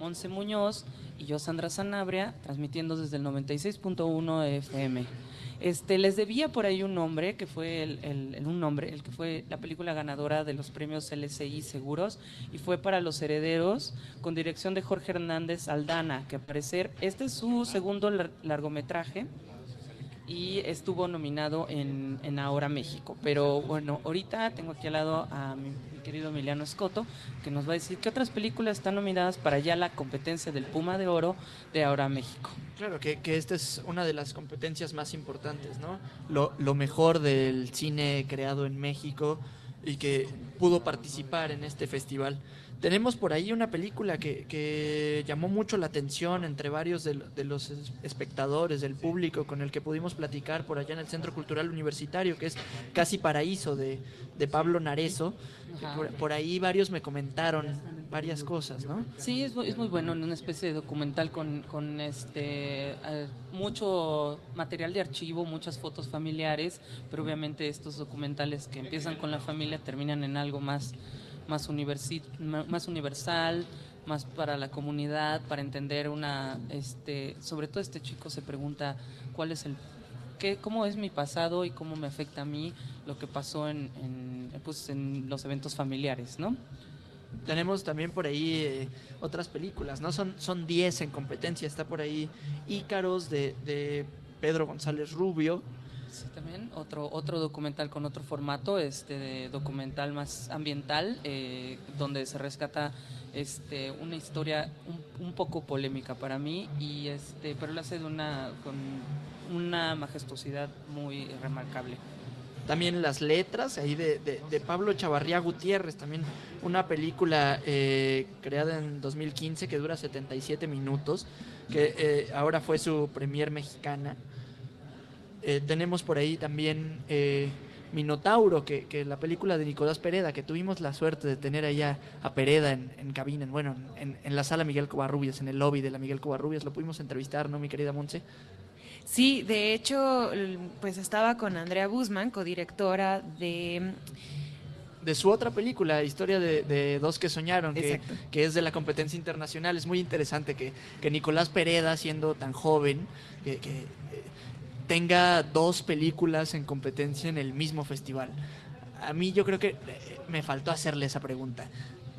Monse Muñoz y yo, Sandra Sanabria, transmitiendo desde el 96.1 FM. Este, les debía por ahí un nombre, que fue el, un nombre, el que fue la película ganadora de los premios LCI Seguros, y fue para Los Herederos, con dirección de Jorge Hernández Aldana, que al parecer este es su segundo lar- largometraje y estuvo nominado en, en Ahora México. Pero bueno, ahorita tengo aquí al lado a mi, mi querido Emiliano Escoto, que nos va a decir qué otras películas están nominadas para ya la competencia del Puma de Oro de Ahora México. Claro, que, que esta es una de las competencias más importantes, ¿no? Lo, lo mejor del cine creado en México y que pudo participar en este festival. Tenemos por ahí una película que, que llamó mucho la atención entre varios de, de los es- espectadores, del público con el que pudimos platicar por allá en el Centro Cultural Universitario, que es Casi Paraíso de, de Pablo Narezo. Por, por ahí varios me comentaron varias cosas, ¿no? Sí, es, mu- es muy bueno, una especie de documental con, con este eh, mucho material de archivo, muchas fotos familiares, pero obviamente estos documentales que empiezan con la familia terminan en algo más, más, universi- más universal, más para la comunidad, para entender una, este, sobre todo este chico se pregunta cuál es el qué, cómo es mi pasado y cómo me afecta a mí lo que pasó en, en, pues, en los eventos familiares, ¿no? Tenemos también por ahí eh, otras películas, ¿no? Son, son 10 en competencia. Está por ahí Ícaros de, de Pedro González Rubio. Sí, también otro, otro documental con otro formato, este documental más ambiental, eh, donde se rescata este, una historia un, un poco polémica para mí, y este, pero lo hace de una, con una majestuosidad muy remarcable. También las letras, ahí de, de- de Pablo Chavarría Gutiérrez, también una película eh, creada en 2015 que dura 77 minutos, que eh, ahora fue su premier mexicana. Eh, tenemos por ahí también eh, Minotauro, que, que la película de Nicolás Pereda, que tuvimos la suerte de tener allá a Pereda en, en cabina, en, bueno, en, en la sala Miguel Covarrubias, en el lobby de la Miguel Covarrubias, lo pudimos entrevistar, ¿no, mi querida Monse? Sí, de hecho, pues estaba con Andrea Guzmán, codirectora de... de su otra película, Historia de, de dos que soñaron, que, que es de la competencia internacional. Es muy interesante que, que Nicolás Pereda, siendo tan joven, que, que, eh, tenga dos películas en competencia en el mismo festival. A mí yo creo que eh, me faltó hacerle esa pregunta.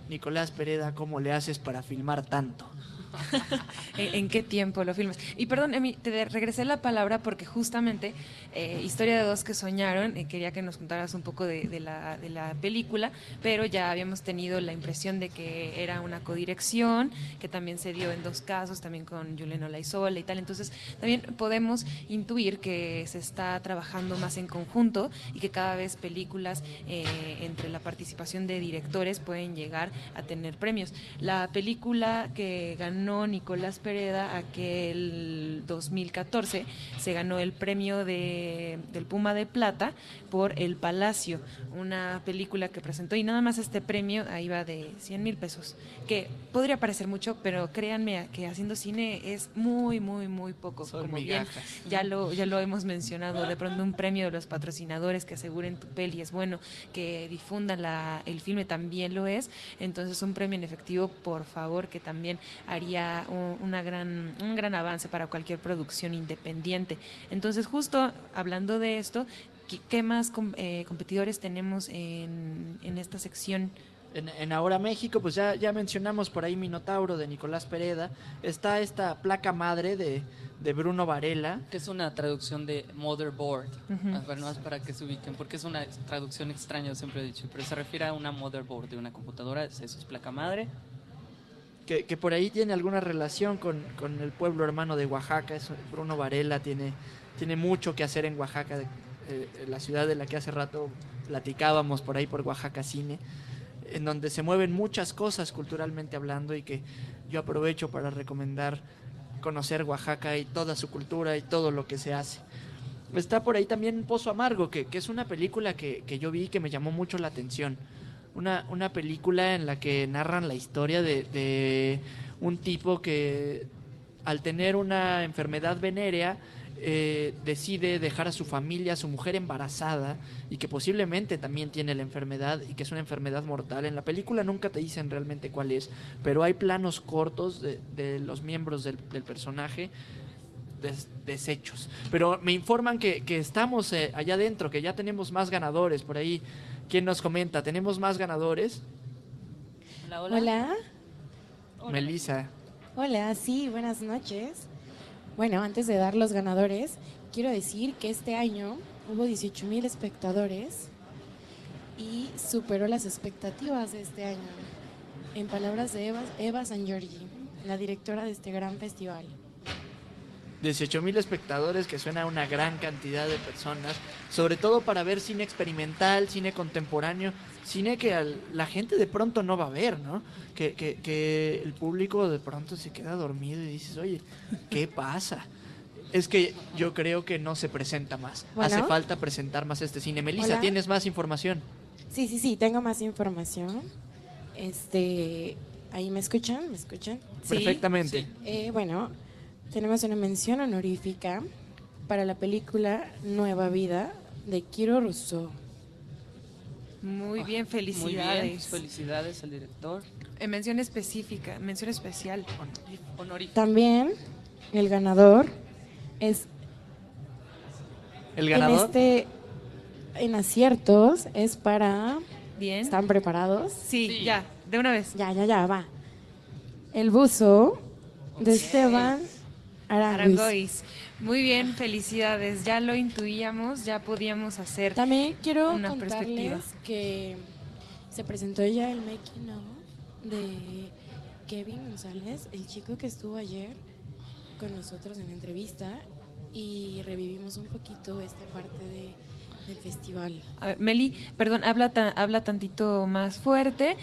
Nicolás Pereda, ¿cómo le haces para filmar tanto? [laughs] ¿En, qué tiempo lo filmas? Y perdón, Emi, te regresé la palabra porque justamente eh, Historia de dos que soñaron, eh, quería que nos contaras un poco de, de la, de la película, pero ya habíamos tenido la impresión de que era una codirección, que también se dio en dos casos, también con Julián Olaizola y tal. Entonces, también podemos intuir que se está trabajando más en conjunto y que cada vez películas eh, entre la participación de directores pueden llegar a tener premios. La película que ganó Nicolás Pereda aquel 2014 se ganó el premio de, del Puma de Plata por El Palacio, una película que presentó. Y nada más este premio ahí va de 100 mil pesos, que podría parecer mucho, pero créanme que haciendo cine es muy, muy, muy poco. Son como bien ya lo, ya lo hemos mencionado, de pronto un premio de los patrocinadores que aseguren tu peli es bueno, que difundan la, el filme también lo es, entonces un premio en efectivo, por favor, que también haría un, una gran, un gran avance para cualquier producción independiente. Entonces, justo hablando de esto, ¿qué, qué más com- eh, competidores tenemos en, en esta sección? En, en Ahora México, pues ya, ya mencionamos por ahí Minotauro de Nicolás Pereda. Está esta placa madre de, de Bruno Varela. Que es una traducción de motherboard, Ujú. Ah, bueno, más para que se ubiquen, porque es una traducción extraña, siempre he dicho, pero se refiere a una motherboard de una computadora, eso es placa madre. Que, por ahí tiene alguna relación con, con el pueblo hermano de Oaxaca. Bruno Varela tiene, tiene mucho que hacer en Oaxaca, eh, la ciudad de la que hace rato platicábamos por ahí por Oaxaca Cine, en donde se mueven muchas cosas culturalmente hablando y que yo aprovecho para recomendar conocer Oaxaca y toda su cultura y todo lo que se hace. Está por ahí también Pozo Amargo, que, que es una película que, que yo vi que me llamó mucho la atención. Una, una película en la que narran la historia de, de un tipo que al tener una enfermedad venérea eh, decide dejar a su familia, a su mujer embarazada y que posiblemente también tiene la enfermedad y que es una enfermedad mortal. En la película nunca te dicen realmente cuál es, pero hay planos cortos de, de los miembros del, personaje des- deshechos. Pero me informan que, que estamos eh, allá adentro, que ya tenemos más ganadores. Por ahí, ¿quién nos comenta? ¿Tenemos más ganadores? Hola, hola. Hola. Melissa. Hola, sí, buenas noches. Bueno, antes de dar los ganadores, quiero decir que este año hubo 18 mil espectadores y superó las expectativas de este año. En palabras de Eva, Eva San Giorgi, la directora de este gran festival. 18 mil espectadores, que suena a una gran cantidad de personas, sobre todo para ver cine experimental, cine contemporáneo, cine que al- la gente de pronto no va a ver, ¿no? Que, que, que el público de pronto se queda dormido y dices, oye, ¿qué pasa? Es que yo creo que no se presenta más. Bueno. Hace falta presentar más este cine. Melissa, Hola. ¿tienes más información? Sí, sí, sí, tengo más información. Este, ahí me escuchan, me escuchan. Sí, Perfectamente. Eh, bueno, tenemos una mención honorífica para la película Nueva Vida de Kiro Rousseau. Muy bien, Muy felicidades. bien, felicidades al director. Eh, mención específica, mención especial. Honorífico. También el ganador es ¿El en ganador? este en aciertos es para Bien. ¿Están preparados? Sí, Sí. ya, de una vez. Ya, ya, ya, va. El buzo de. Esteban Aranguis. Muy bien, felicidades. Ya lo intuíamos, ya podíamos hacer. También quiero Una contarles perspectiva. que se presentó ya el making of de Kevin González, el chico que estuvo ayer con nosotros en la entrevista y revivimos un poquito esta parte de- del festival. A ver, Meli, perdón, habla, ta- habla tantito más fuerte.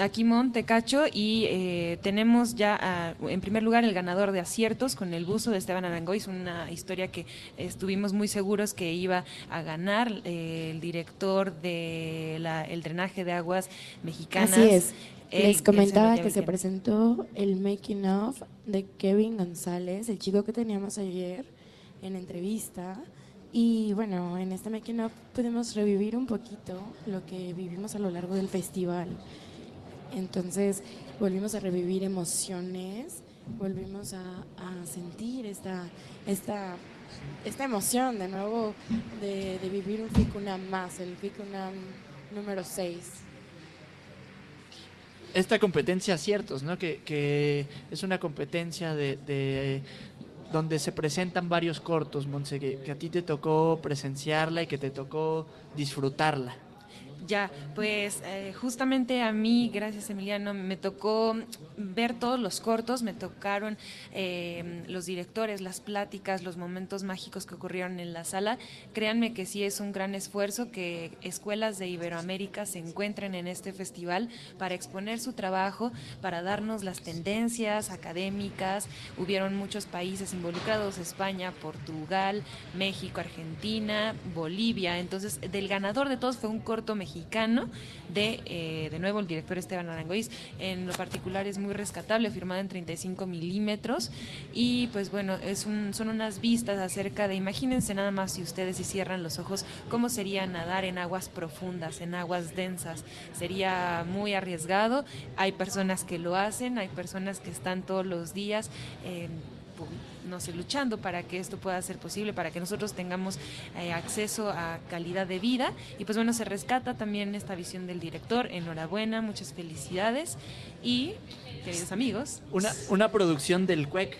Aquí Monte Cacho y eh, tenemos ya en primer lugar el ganador de aciertos con el buzo de Esteban Arangois, una historia que estuvimos muy seguros que iba a ganar eh, el director de la- el drenaje de aguas mexicanas. Así es. Él- Les comentaba que se presentó el making of de Kevin González, el chico que teníamos ayer en entrevista. Y bueno, en este making of pudimos revivir un poquito lo que vivimos a lo largo del festival. Entonces volvimos a revivir emociones, volvimos a, sentir esta, esta, esta emoción de nuevo de, vivir un FICUNAM más, el FICUNAM número 6. esta competencia aciertos, ¿no? Que, que es una competencia de- donde se presentan varios cortos, Monse, que, que a ti te tocó presenciarla y que te tocó disfrutarla. Ya, pues eh, justamente a mí, gracias Emiliano, me tocó ver todos los cortos, me tocaron eh, los directores, las pláticas, los momentos mágicos que ocurrieron en la sala. Créanme que sí es un gran esfuerzo que escuelas de Iberoamérica se encuentren en este festival para exponer su trabajo, para darnos las tendencias académicas. Hubieron muchos países involucrados, España, Portugal, México, Argentina, Bolivia. Entonces, del ganador de todos fue un corto mexicano de, eh, de nuevo, el director Esteban Arangois. En lo particular es muy rescatable, firmado en 35 milímetros. Y pues bueno, es un, son unas vistas acerca de, imagínense nada más si ustedes si cierran los ojos, cómo sería nadar en aguas profundas, en aguas densas. Sería muy arriesgado. Hay personas que lo hacen, hay personas que están todos los días. eh, no sé, luchando para que esto pueda ser posible, para que nosotros tengamos eh, acceso a calidad de vida. Y pues bueno, se rescata también esta visión del director. Enhorabuena, muchas felicidades. Y, queridos amigos, Una, una producción del CUEC,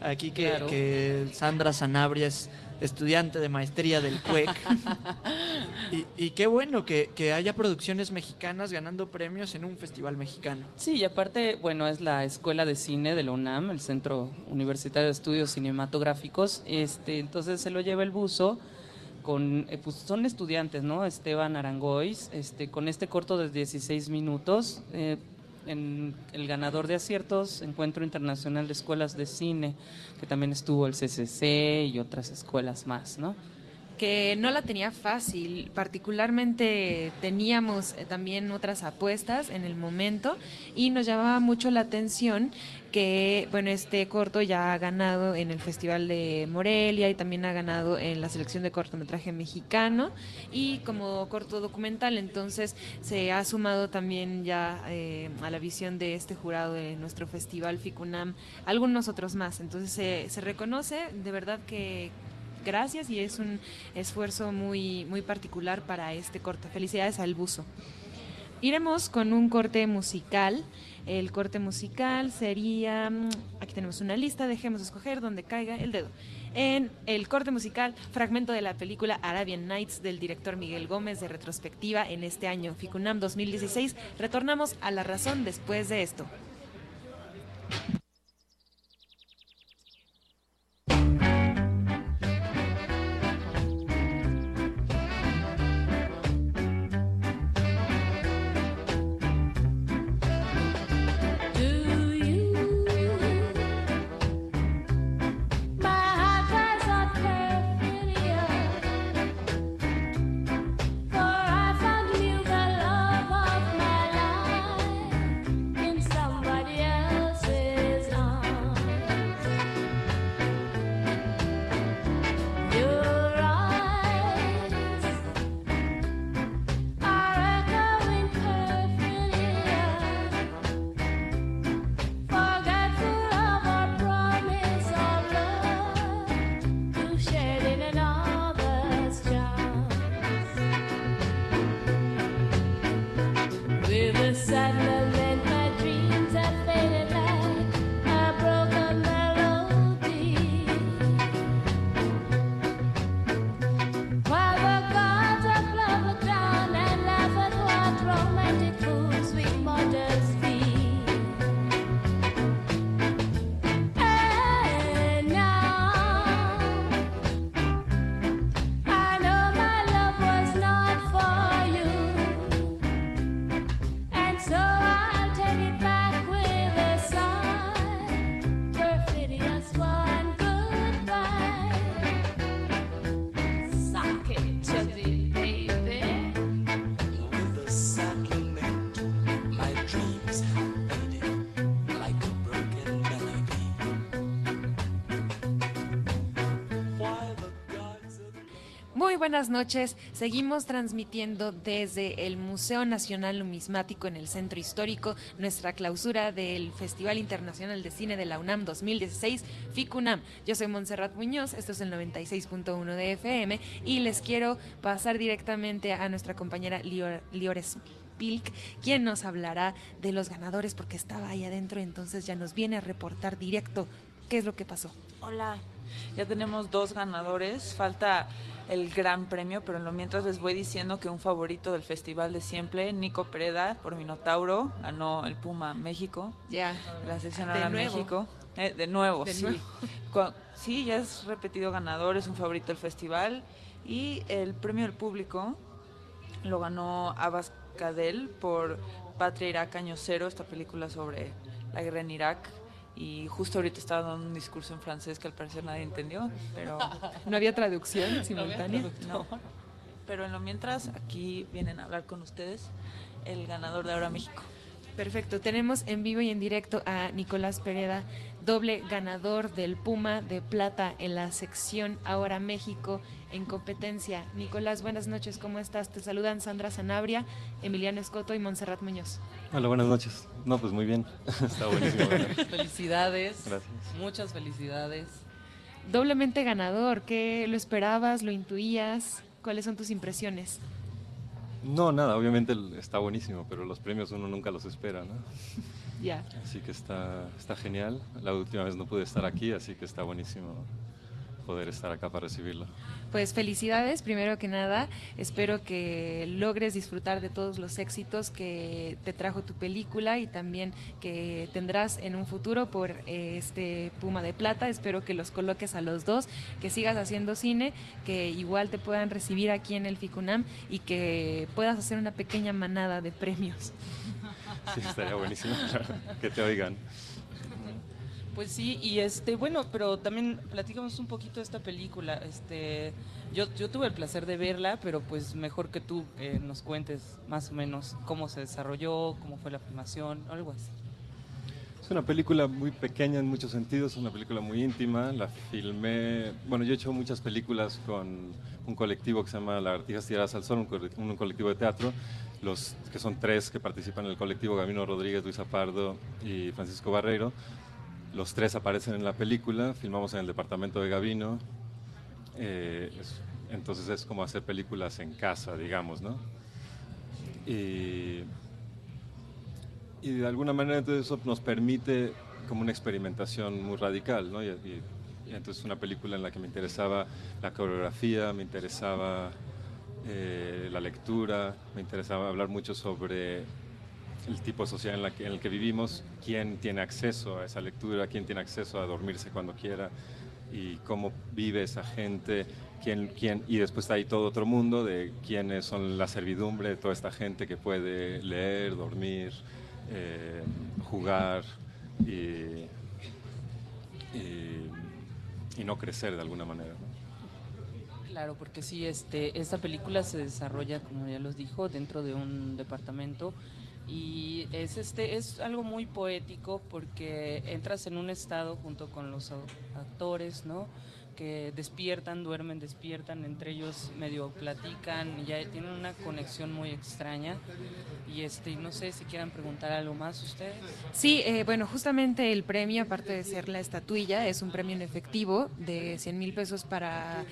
aquí que, Claro. que Sandra Sanabria es estudiante de maestría del CUEC. [laughs] y, y qué bueno que, que haya producciones mexicanas ganando premios en un festival mexicano. Sí, y aparte, bueno, es la Escuela de Cine de la UNAM, el Centro Universitario de Estudios Cinematográficos. Este, entonces se lo lleva el buzo con, eh, pues son estudiantes, ¿no? Esteban Arangois, este, con este corto de 16 minutos. eh, en el ganador de aciertos, Encuentro Internacional de Escuelas de Cine, que también estuvo el CCC y otras escuelas más, ¿no? que no la tenía fácil, particularmente teníamos eh, también otras apuestas en el momento y nos llamaba mucho la atención que, bueno, este corto ya ha ganado en el Festival de Morelia y también ha ganado en la selección de cortometraje mexicano y como corto documental, entonces se ha sumado también ya eh, a la visión de este jurado de nuestro Festival FICUNAM algunos otros más, entonces se, reconoce de verdad que gracias y es un esfuerzo muy, muy particular para este corto. Felicidades al buzo. Iremos con un corte musical. El corte musical sería, mm, aquí tenemos una lista, dejemos escoger donde caiga el dedo. En el corte musical, fragmento de la película Arabian Nights del director Miguel Gómez de retrospectiva en este año, Ficunam 2016. Retornamos a la razón después de esto. Muy buenas noches. Seguimos transmitiendo desde el Museo Nacional Numismático en el Centro Histórico nuestra clausura del Festival Internacional de Cine de la UNAM 2016, FICUNAM. Yo soy Montserrat Muñoz, esto es el 96.1 de FM y les quiero pasar directamente a nuestra compañera Lior, Liores Pilk, quien nos hablará de los ganadores porque estaba ahí adentro, entonces ya nos viene a reportar directo qué es lo que pasó. Hola, ya tenemos dos ganadores, falta el gran premio, pero en lo mientras les voy diciendo que un favorito del Festival de Siempre, Nico Pereda, por Minotauro, ganó el Puma México. Ya. La sección ahora. México. Eh, de nuevo, De sí. nuevo. Sí, ya es repetido ganador, es un favorito del festival. Y el premio del público lo ganó Abbas Cadel por Patria Irak Año Cero, esta película sobre la guerra en Irak. Y justo ahorita estaba dando un discurso en francés que al parecer nadie entendió, pero ¿No había traducción simultánea? no. Pero en lo mientras, aquí vienen a hablar con ustedes el ganador de Ahora México. Perfecto, tenemos en vivo y en directo a Nicolás Pereda, doble ganador del Puma de Plata en la sección Ahora México en competencia. Nicolás, buenas noches, ¿cómo estás? Te saludan Sandra Sanabria, Emiliano Escoto y Montserrat Muñoz. Hola, buenas noches. No, pues muy bien. [laughs] Está buenísimo. Felicidades. Gracias. Muchas felicidades. Doblemente ganador, ¿qué lo esperabas? ¿Lo intuías? ¿Cuáles son tus impresiones? No, nada, obviamente está buenísimo, pero los premios uno nunca los espera, ¿no? Ya. Así que está, está genial. La última vez no pude estar aquí, así que está buenísimo poder estar acá para recibirlo. Pues felicidades, primero que nada. Espero que logres disfrutar de todos los éxitos que te trajo tu película y también que tendrás en un futuro por eh, este Puma de Plata. Espero que los coloques a los dos, que sigas haciendo cine, que igual te puedan recibir aquí en el FICUNAM y que puedas hacer una pequeña manada de premios. Sí, estaría buenísimo [laughs] que te oigan. Pues sí, y este, bueno, pero también platicamos un poquito de esta película. Este, yo, yo tuve el placer de verla, pero pues mejor que tú eh, nos cuentes más o menos cómo se desarrolló, cómo fue la filmación, algo así. Es una película muy pequeña en muchos sentidos, es una película muy íntima. La filmé, bueno, yo he hecho muchas películas con un colectivo que se llama Lagartijas Tiradas al Sol, un, co- un colectivo de teatro, los que son tres que participan en el colectivo, Gabino Rodríguez, Luis Pardo y Francisco Barreiro. Los tres aparecen en la película, filmamos en el departamento de Gabino. Eh, es- entonces es como hacer películas en casa, digamos, ¿no? Y de alguna manera entonces eso nos permite como una experimentación muy radical, ¿no? Y entonces una película en la que me interesaba la coreografía, me interesaba eh, la lectura, me interesaba hablar mucho sobre el tipo social en, el que vivimos, quién tiene acceso a esa lectura, quién tiene acceso a dormirse cuando quiera y cómo vive esa gente, quién, quién, y después ahí todo otro mundo de quiénes son la servidumbre de toda esta gente que puede leer, dormir, eh, jugar y, y- no crecer de alguna manera. Claro, porque sí, este, esta película se desarrolla, como ya los dijo, dentro de un departamento y es este es algo muy poético porque entras en un estado junto con los actores, ¿no? que despiertan, duermen, despiertan, entre ellos medio platican, y ya tienen una conexión muy extraña y este no sé si quieran preguntar algo más ustedes. Sí, eh, bueno, justamente el premio, aparte de ser la estatuilla, es un premio en efectivo de 100 mil pesos para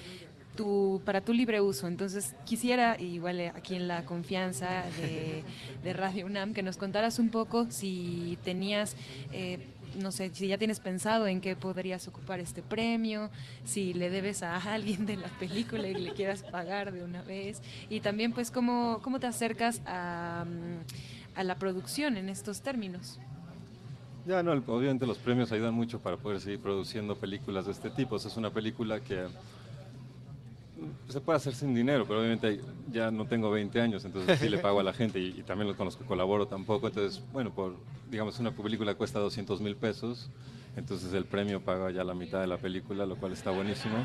tu, para tu libre uso. Entonces, quisiera, igual eh, aquí en la confianza de, de Radio UNAM, que nos contaras un poco si tenías... eh, no sé, si ya tienes pensado en qué podrías ocupar este premio, si le debes a alguien de la película y le quieras pagar de una vez, y también pues cómo, cómo te acercas a, mm, a la producción en estos términos. Ya, no, obviamente los premios ayudan mucho para poder seguir produciendo películas de este tipo. Es una película que se puede hacer sin dinero, pero obviamente ya no tengo 20 años, entonces sí le pago a la gente y, y también con los que colaboro tampoco. Entonces, bueno, por, digamos, una película cuesta 200 mil pesos, entonces el premio paga ya la mitad de la película, lo cual está buenísimo.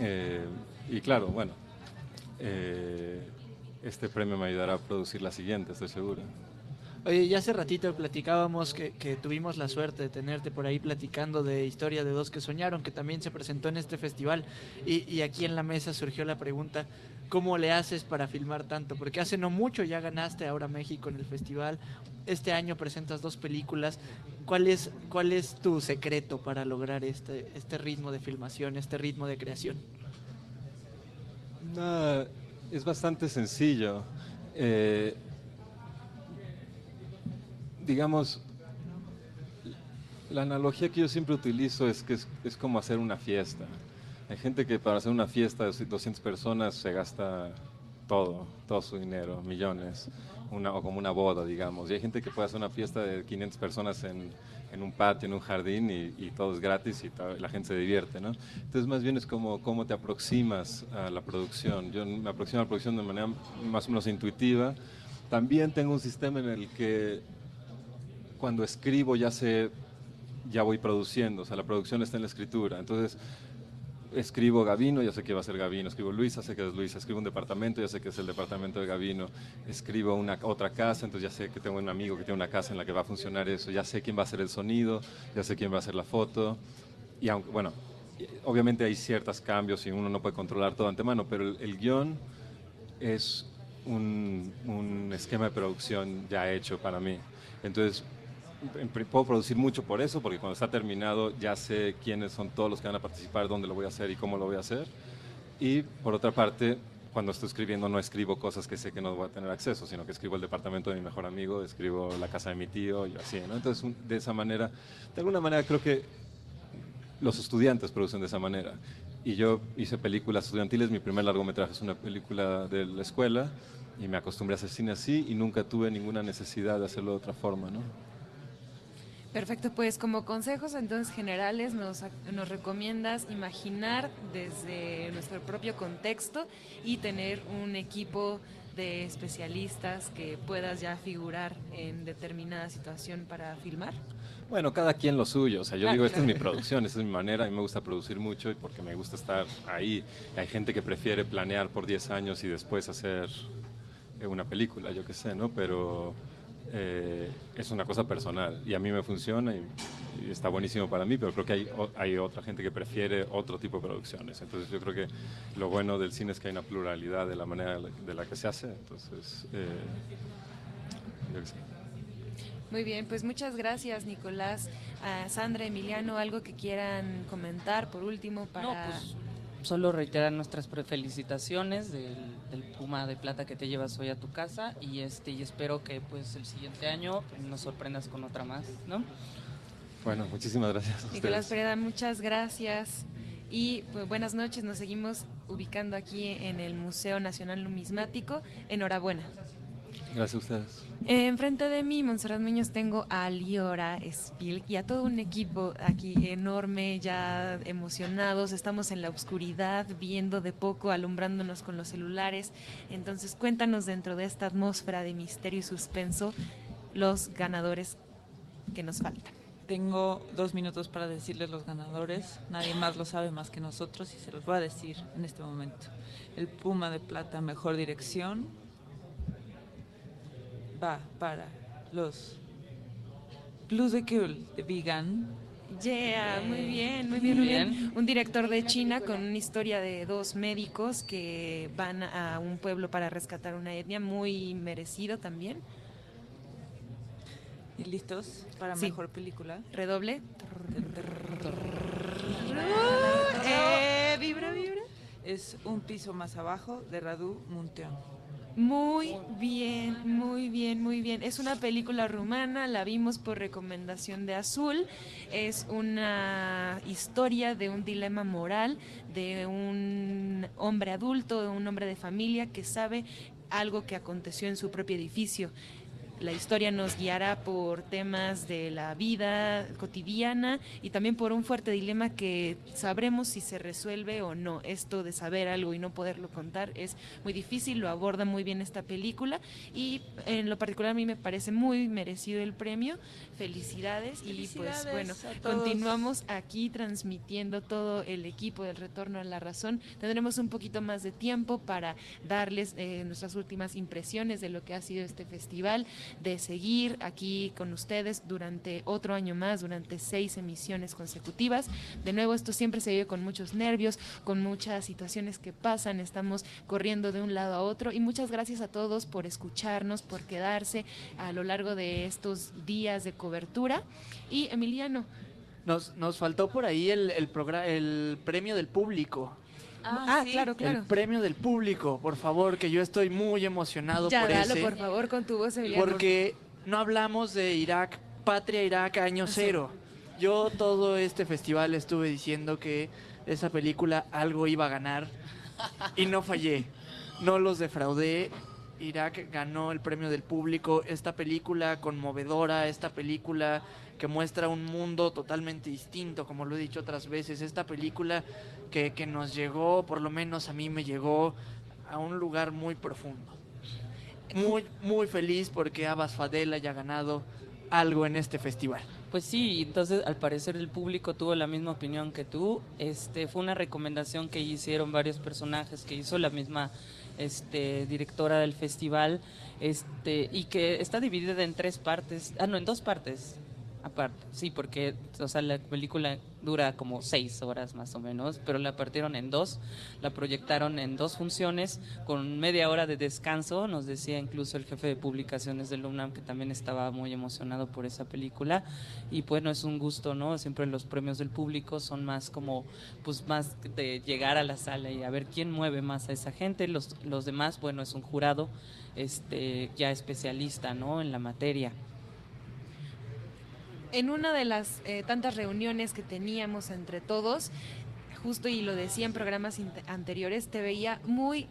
Eh, y claro, bueno, eh, este premio me ayudará a producir la siguiente, estoy seguro. Oye, ya hace ratito platicábamos que, que, tuvimos la suerte de tenerte por ahí platicando de Historia de Dos que Soñaron, que también se presentó en este festival. Y, y, aquí en la mesa surgió la pregunta, ¿cómo le haces para filmar tanto? Porque hace no mucho ya ganaste ahora México en el festival. Este año presentas dos películas. ¿Cuál es, cuál es tu secreto para lograr este, este ritmo de filmación, este ritmo de creación? No, es bastante sencillo. Eh, digamos, la analogía que yo siempre utilizo es que es, es, como hacer una fiesta. Hay gente que para hacer una fiesta de 200 personas se gasta todo, todo su dinero, millones, una, o como una boda, digamos. Y hay gente que puede hacer una fiesta de 500 personas en, en un patio, en un jardín, y, y todo es gratis y todo, la gente se divierte, ¿no? Entonces, más bien es como cómo te aproximas a la producción. Yo me aproximo a la producción de manera más o menos intuitiva. También tengo un sistema en el que cuando escribo ya sé, ya voy produciendo, o sea, la producción está en la escritura. Entonces, escribo Gavino, ya sé que va a ser Gavino, escribo Luisa, sé que es Luisa, escribo un departamento, ya sé que es el departamento de Gavino, escribo una otra casa, entonces ya sé que tengo un amigo que tiene una casa en la que va a funcionar eso, ya sé quién va a hacer el sonido, ya sé quién va a hacer la foto, y aunque, bueno, obviamente hay ciertos cambios y uno no puede controlar todo antemano, pero el, el guion es un, un esquema de producción ya hecho para mí. Entonces, puedo producir mucho por eso, porque cuando está terminado ya sé quiénes son todos los que van a participar, dónde lo voy a hacer y cómo lo voy a hacer. Y por otra parte, cuando estoy escribiendo no escribo cosas que sé que no voy a tener acceso, sino que escribo el departamento de mi mejor amigo, escribo la casa de mi tío y así, ¿no? Entonces, de esa manera, de alguna manera creo que los estudiantes producen de esa manera. Y yo hice películas estudiantiles, mi primer largometraje es una película de la escuela y me acostumbré a hacer cine así y nunca tuve ninguna necesidad de hacerlo de otra forma, ¿no? Perfecto, pues como consejos entonces generales nos, nos, recomiendas imaginar desde nuestro propio contexto y tener un equipo de especialistas que puedas ya figurar en determinada situación para filmar. Bueno, cada quien lo suyo. O sea, yo ah, digo, esta claro. es mi [laughs] producción, esta es mi manera. A mí me gusta producir mucho porque me gusta estar ahí. Hay gente que prefiere planear por 10 años y después hacer una película, yo qué sé, ¿no? Pero eh, es una cosa personal y a mí me funciona y, y, está buenísimo para mí, pero creo que hay, hay otra gente que prefiere otro tipo de producciones. Entonces yo creo que lo bueno del cine es que hay una pluralidad de la manera de la que se hace. Entonces, eh, yo qué sé. Muy bien, pues muchas gracias Nicolás. Sandra, Emiliano, algo que quieran comentar por último para... No, pues solo reiterar nuestras felicitaciones del, del, Puma de Plata que te llevas hoy a tu casa y este y espero que pues el siguiente año nos sorprendas con otra más, ¿no? Bueno, muchísimas gracias. A Nicolás Pereda, muchas gracias. Y pues, buenas noches, nos seguimos ubicando aquí en el Museo Nacional Numismático. Enhorabuena. Gracias a ustedes. Eh, enfrente de mí, Monserrat Muñoz, tengo a Liora Spil y a todo un equipo aquí enorme, ya emocionados. Estamos en la oscuridad, viendo de poco, alumbrándonos con los celulares. Entonces, cuéntanos dentro de esta atmósfera de misterio y suspenso los ganadores que nos faltan. Tengo dos minutos para decirles los ganadores. Nadie más lo sabe más que nosotros y se los voy a decir en este momento. El Puma de Plata, mejor dirección, va para los Blues de Cool de Vegan. Yeah, muy bien, muy bien, muy bien. Un director de China con una historia de dos médicos que van a un pueblo para rescatar una etnia, muy merecido también. ¿Y listos para sí. mejor película? Redoble. Eh, vibra, vibra. Es Un piso más abajo de Radu Munteon. Muy bien, muy bien, muy bien. Es una película rumana, la vimos por recomendación de Azul. Es una historia de un dilema moral de un hombre adulto, de un hombre de familia que sabe algo que aconteció en su propio edificio. La historia nos guiará por temas de la vida cotidiana y también por un fuerte dilema que sabremos si se resuelve o no. Esto de saber algo y no poderlo contar es muy difícil, lo aborda muy bien esta película y en lo particular a mí me parece muy merecido el premio. Felicidades, Felicidades y pues bueno, continuamos aquí transmitiendo todo el equipo del Retorno a la Razón. Tendremos un poquito más de tiempo para darles eh, nuestras últimas impresiones de lo que ha sido este festival de seguir aquí con ustedes durante otro año más, durante seis emisiones consecutivas. De nuevo, esto siempre se vive con muchos nervios, con muchas situaciones que pasan, estamos corriendo de un lado a otro y muchas gracias a todos por escucharnos, por quedarse a lo largo de estos días de cobertura. Y Emiliano, Nos, nos faltó por ahí el, el, el premio del público. Ah, sí. claro, claro. El premio del público, por favor, que yo estoy muy emocionado Ya, por dalo ese. por favor con tu voz, Emiliano. Porque no hablamos de Irak, Patria Irak, año cero. Yo todo este festival estuve diciendo que esa película algo iba a ganar y no fallé. No los defraudé. Irak ganó el premio del público. Esta película conmovedora, esta película que muestra un mundo totalmente distinto, como lo he dicho otras veces. Esta película que, que nos llegó, por lo menos a mí me llegó, a un lugar muy profundo muy, muy feliz porque Abbas Fadel haya ganado algo en este festival. Pues sí, entonces al parecer el público tuvo la misma opinión que tú. Este fue una recomendación que hicieron varios personajes que hizo la misma este directora del festival, este y que está dividida en tres partes, ah no, en dos partes. Aparte, sí, porque o sea, la película dura como seis horas más o menos, pero la partieron en dos, la proyectaron en dos funciones con media hora de descanso, nos decía incluso el jefe de publicaciones del UNAM que también estaba muy emocionado por esa película y bueno, es un gusto, ¿no? Siempre los premios del público son más como, pues más de llegar a la sala y a ver quién mueve más a esa gente, los, los demás, bueno, es un jurado este ya especialista, ¿no? En la materia. En una de las eh, tantas reuniones que teníamos entre todos, justo y lo decía en programas anteriores, te veía muy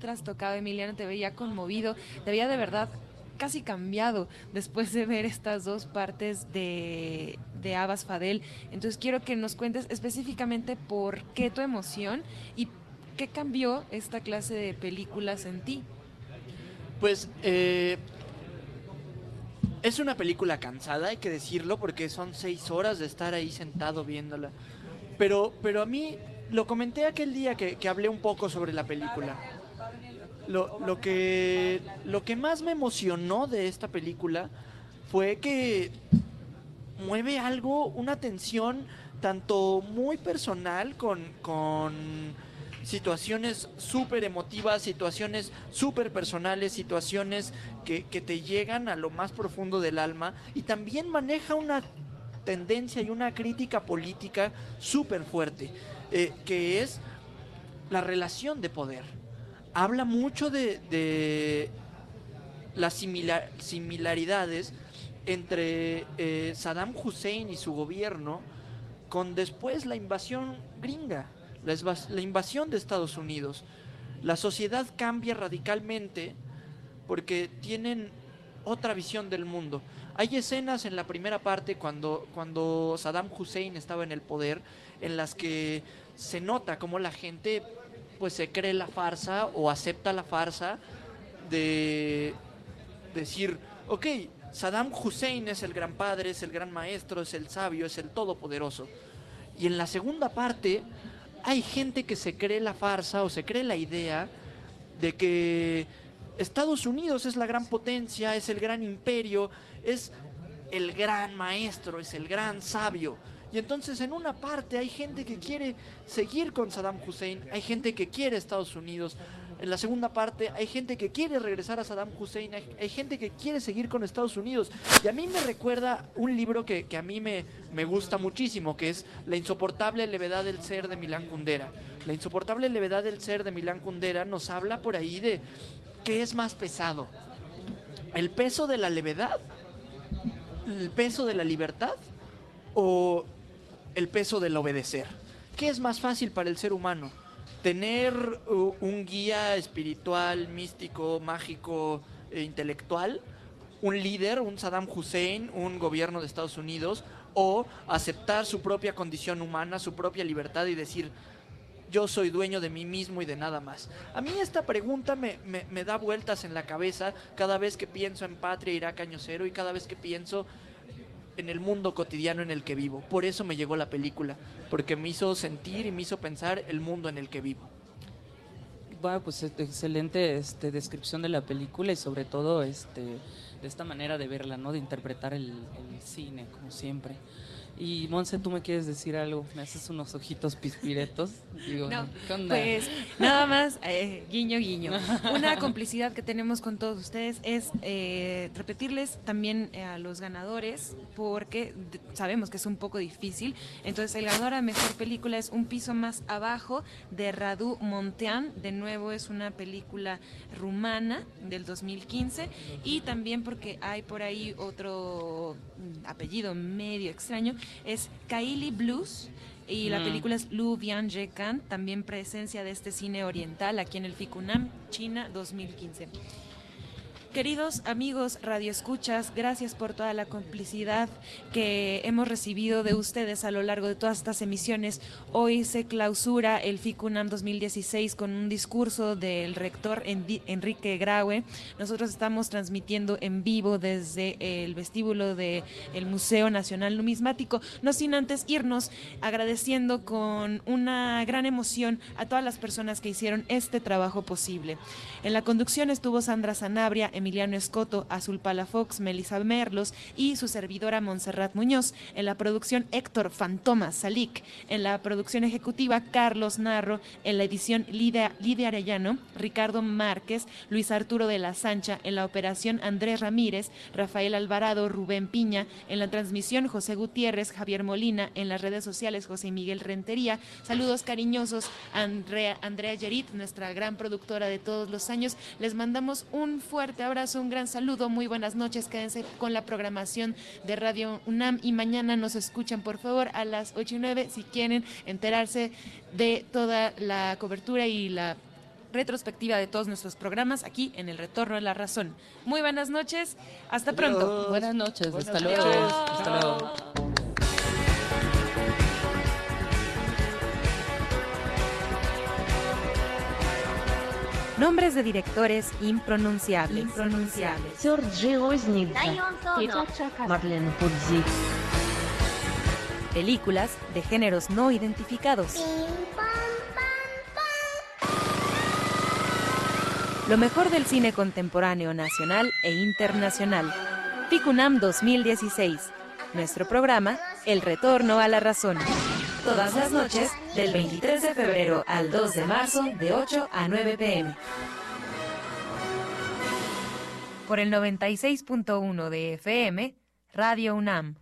trastocado, Emiliano, te veía conmovido, te veía de verdad casi cambiado después de ver estas dos partes de, de Abbas Fadel. Entonces quiero que nos cuentes específicamente por qué tu emoción y qué cambió esta clase de películas en ti. Pues eh, es una película cansada, hay que decirlo, porque son seis horas de estar ahí sentado viéndola. Pero, pero a mí, lo comenté aquel día que, hablé un poco sobre la película. Lo, lo, que, lo que más me emocionó de esta película fue que mueve algo, una tensión tanto muy personal con, con situaciones súper emotivas, situaciones súper personales, situaciones que, te llegan a lo más profundo del alma y también maneja una tendencia y una crítica política súper fuerte, eh, que es la relación de poder. Habla mucho de, las similar- similaridades entre eh, Saddam Hussein y su gobierno con después la invasión gringa, la, la invasión de Estados Unidos. La sociedad cambia radicalmente porque tienen otra visión del mundo. Hay escenas en la primera parte cuando, cuando Saddam Hussein estaba en el poder en las que se nota como la gente pues se cree la farsa o acepta la farsa de decir, ok, Saddam Hussein es el gran padre, es el gran maestro, es el sabio, es el todopoderoso. Y en la segunda parte hay gente que se cree la farsa o se cree la idea de que Estados Unidos es la gran potencia, es el gran imperio, es el gran maestro, es el gran sabio. Y entonces en una parte hay gente que quiere seguir con Saddam Hussein, hay gente que quiere Estados Unidos. En la segunda parte hay gente que quiere regresar a Saddam Hussein, hay, gente que quiere seguir con Estados Unidos. Y a mí me recuerda un libro que, que a mí me, me gusta muchísimo, que es La insoportable levedad del ser de Milán Kundera. La insoportable levedad del ser de Milán Kundera nos habla por ahí de qué es más pesado. ¿El peso de la levedad? ¿El peso de la libertad? ¿O el peso del obedecer? ¿Qué es más fácil para el ser humano? ¿Tener un guía espiritual, místico, mágico, e intelectual? ¿Un líder, un Saddam Hussein, un gobierno de Estados Unidos? ¿O aceptar su propia condición humana, su propia libertad y decir, yo soy dueño de mí mismo y de nada más. A mí esta pregunta me, me- me da vueltas en la cabeza cada vez que pienso en Patria, Irak, Año Cero y cada vez que pienso en el mundo cotidiano en el que vivo. Por eso me llegó la película, porque me hizo sentir y me hizo pensar el mundo en el que vivo. Bueno, pues es- excelente este, descripción de la película y sobre todo este de esta manera de verla, ¿no? De interpretar el, el cine, como siempre. Y Monse, tú me quieres decir algo, me haces unos ojitos pispiretos. Digo, No, ¿qué onda? Pues nada más, eh, guiño, guiño. Una complicidad que tenemos con todos ustedes es eh, repetirles también eh, a los ganadores, porque sabemos que es un poco difícil. Entonces, el ganador a mejor película es Un piso más abajo de Radu Montean. De nuevo, es una película rumana del 2015. Y también porque hay por ahí otro mm, apellido medio extraño, es Kaili Blues. Y la Mm. película es Lu Bian Kan, también presencia de este cine oriental aquí en el FICUNAM, China 2015. Queridos amigos radioescuchas, gracias por toda la complicidad que hemos recibido de ustedes a lo largo de todas estas emisiones. Hoy se clausura el FICUNAM 2016 con un discurso del rector Enrique Graue. Nosotros estamos transmitiendo en vivo desde el vestíbulo del Museo Nacional Numismático, no sin antes irnos agradeciendo con una gran emoción a todas las personas que hicieron este trabajo posible. En la conducción estuvo Sandra Sanabria, Emiliano Escoto, Azul Palafox, Melissa Merlos y su servidora Montserrat Muñoz. En la producción Héctor Fantoma Salik. En la producción ejecutiva Carlos Narro. En la edición Lidia, Arellano, Ricardo Márquez, Luis Arturo de la Sancha. En la operación Andrés Ramírez, Rafael Alvarado, Rubén Piña. En la transmisión José Gutiérrez, Javier Molina. En las redes sociales José Miguel Rentería. Saludos cariñosos Andrea, Andrea Yerit, nuestra gran productora de todos los años. Les mandamos un fuerte abrazo, un gran saludo, muy buenas noches. Quédense con la programación de Radio UNAM y mañana nos escuchan, por favor, a las 8 y 9 si quieren enterarse de toda la cobertura y la retrospectiva de todos nuestros programas aquí en El Retorno a la Razón. Muy buenas noches, hasta pronto. Buenas noches, Buenas hasta luego. noches. Hasta luego. Nombres de directores impronunciables. impronunciables. Sergei Marlene Podzik, Películas de géneros no identificados. Lo mejor del cine contemporáneo nacional e internacional. Ficunam 2016. Nuestro programa, El Retorno a la Razón. Todas las noches, del 23 de febrero al 2 de marzo, de 8 a 9 pm. Por el 96.1 de FM, Radio UNAM.